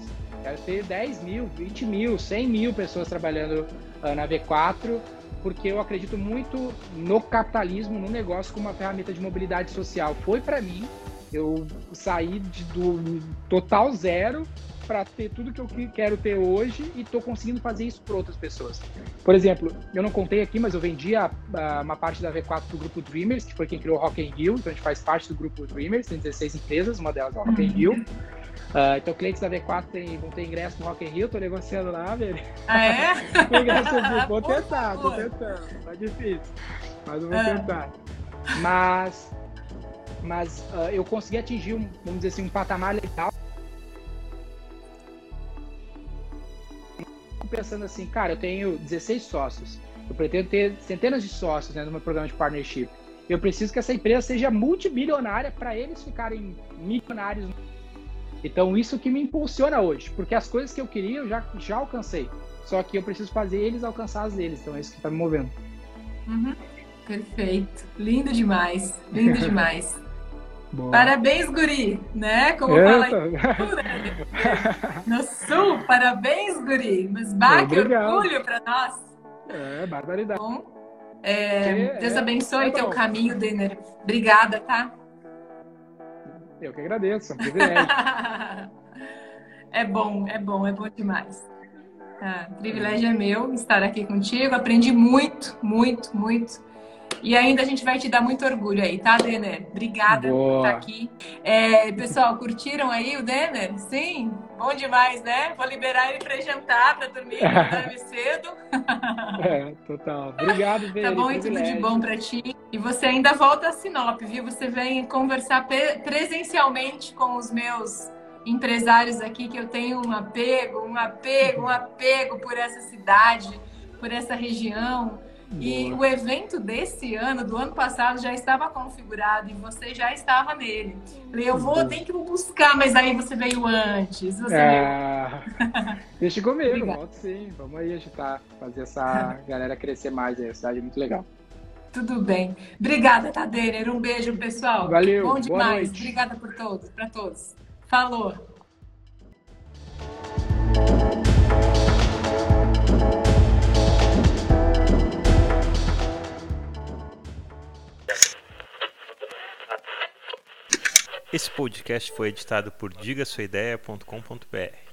Quero ter 10 mil, 20 mil, 100 mil pessoas trabalhando uh, na V4, porque eu acredito muito no capitalismo, no negócio como uma ferramenta de mobilidade social. Foi para mim, eu saí de, do total zero para ter tudo que eu quero ter hoje e estou conseguindo fazer isso para outras pessoas. Por exemplo, eu não contei aqui, mas eu vendi a, a, uma parte da V4 para o grupo Dreamers, que foi quem criou o Rock in Rio, então a gente faz parte do grupo Dreamers, tem 16 empresas, uma delas é o Rock in Rio. Uh, então, clientes da V4 tem, vão ter ingresso no Rock in Rio, tô negociando lá, velho. Ah, é? (laughs) vou tentar, vou tentando. Tá difícil, mas eu vou é. tentar. Mas, mas uh, eu consegui atingir, um, vamos dizer assim, um patamar legal pensando assim, cara, eu tenho 16 sócios, eu pretendo ter centenas de sócios né, no meu programa de partnership. Eu preciso que essa empresa seja multibilionária para eles ficarem milionários. Então, isso que me impulsiona hoje, porque as coisas que eu queria eu já, já alcancei. Só que eu preciso fazer eles alcançar as deles. Então, é isso que está me movendo. Uhum. Perfeito. Lindo demais. Lindo (laughs) demais. Boa. Parabéns, guri, né? Como Eita. fala aí. No sul, parabéns, guri. Mas bah, que orgulho para nós. É, barbaridade. Bom, é, Deus é, abençoe é teu caminho, Denner. Obrigada, tá? Eu que agradeço, é um privilégio. (laughs) é bom, é bom, é bom demais. Ah, privilégio é meu estar aqui contigo. Aprendi muito, muito, muito. E ainda a gente vai te dar muito orgulho aí, tá, Denner? Obrigada Boa. por estar aqui. É, pessoal, curtiram aí o Denner? Sim? Bom demais, né? Vou liberar ele para jantar, para dormir, (laughs) dormir cedo. (laughs) É, total. Obrigado, Denner. Tá bom e tudo de bom para ti. E você ainda volta a Sinop, viu? Você vem conversar presencialmente com os meus empresários aqui, que eu tenho um apego, um apego, um apego por essa cidade, por essa região. E o evento desse ano, do ano passado, já estava configurado e você já estava nele. Falei, eu vou, tem que buscar, mas aí você veio antes. Você é... Deixa comigo, volto sim. Vamos aí agitar, fazer essa (laughs) galera crescer mais aí. A cidade é muito legal. Tudo bem. Obrigada, Tadener. Um beijo, pessoal. Valeu. Bom demais. Obrigada por todos, para todos. Falou. Esse podcast foi editado por digasuaideia.com.br.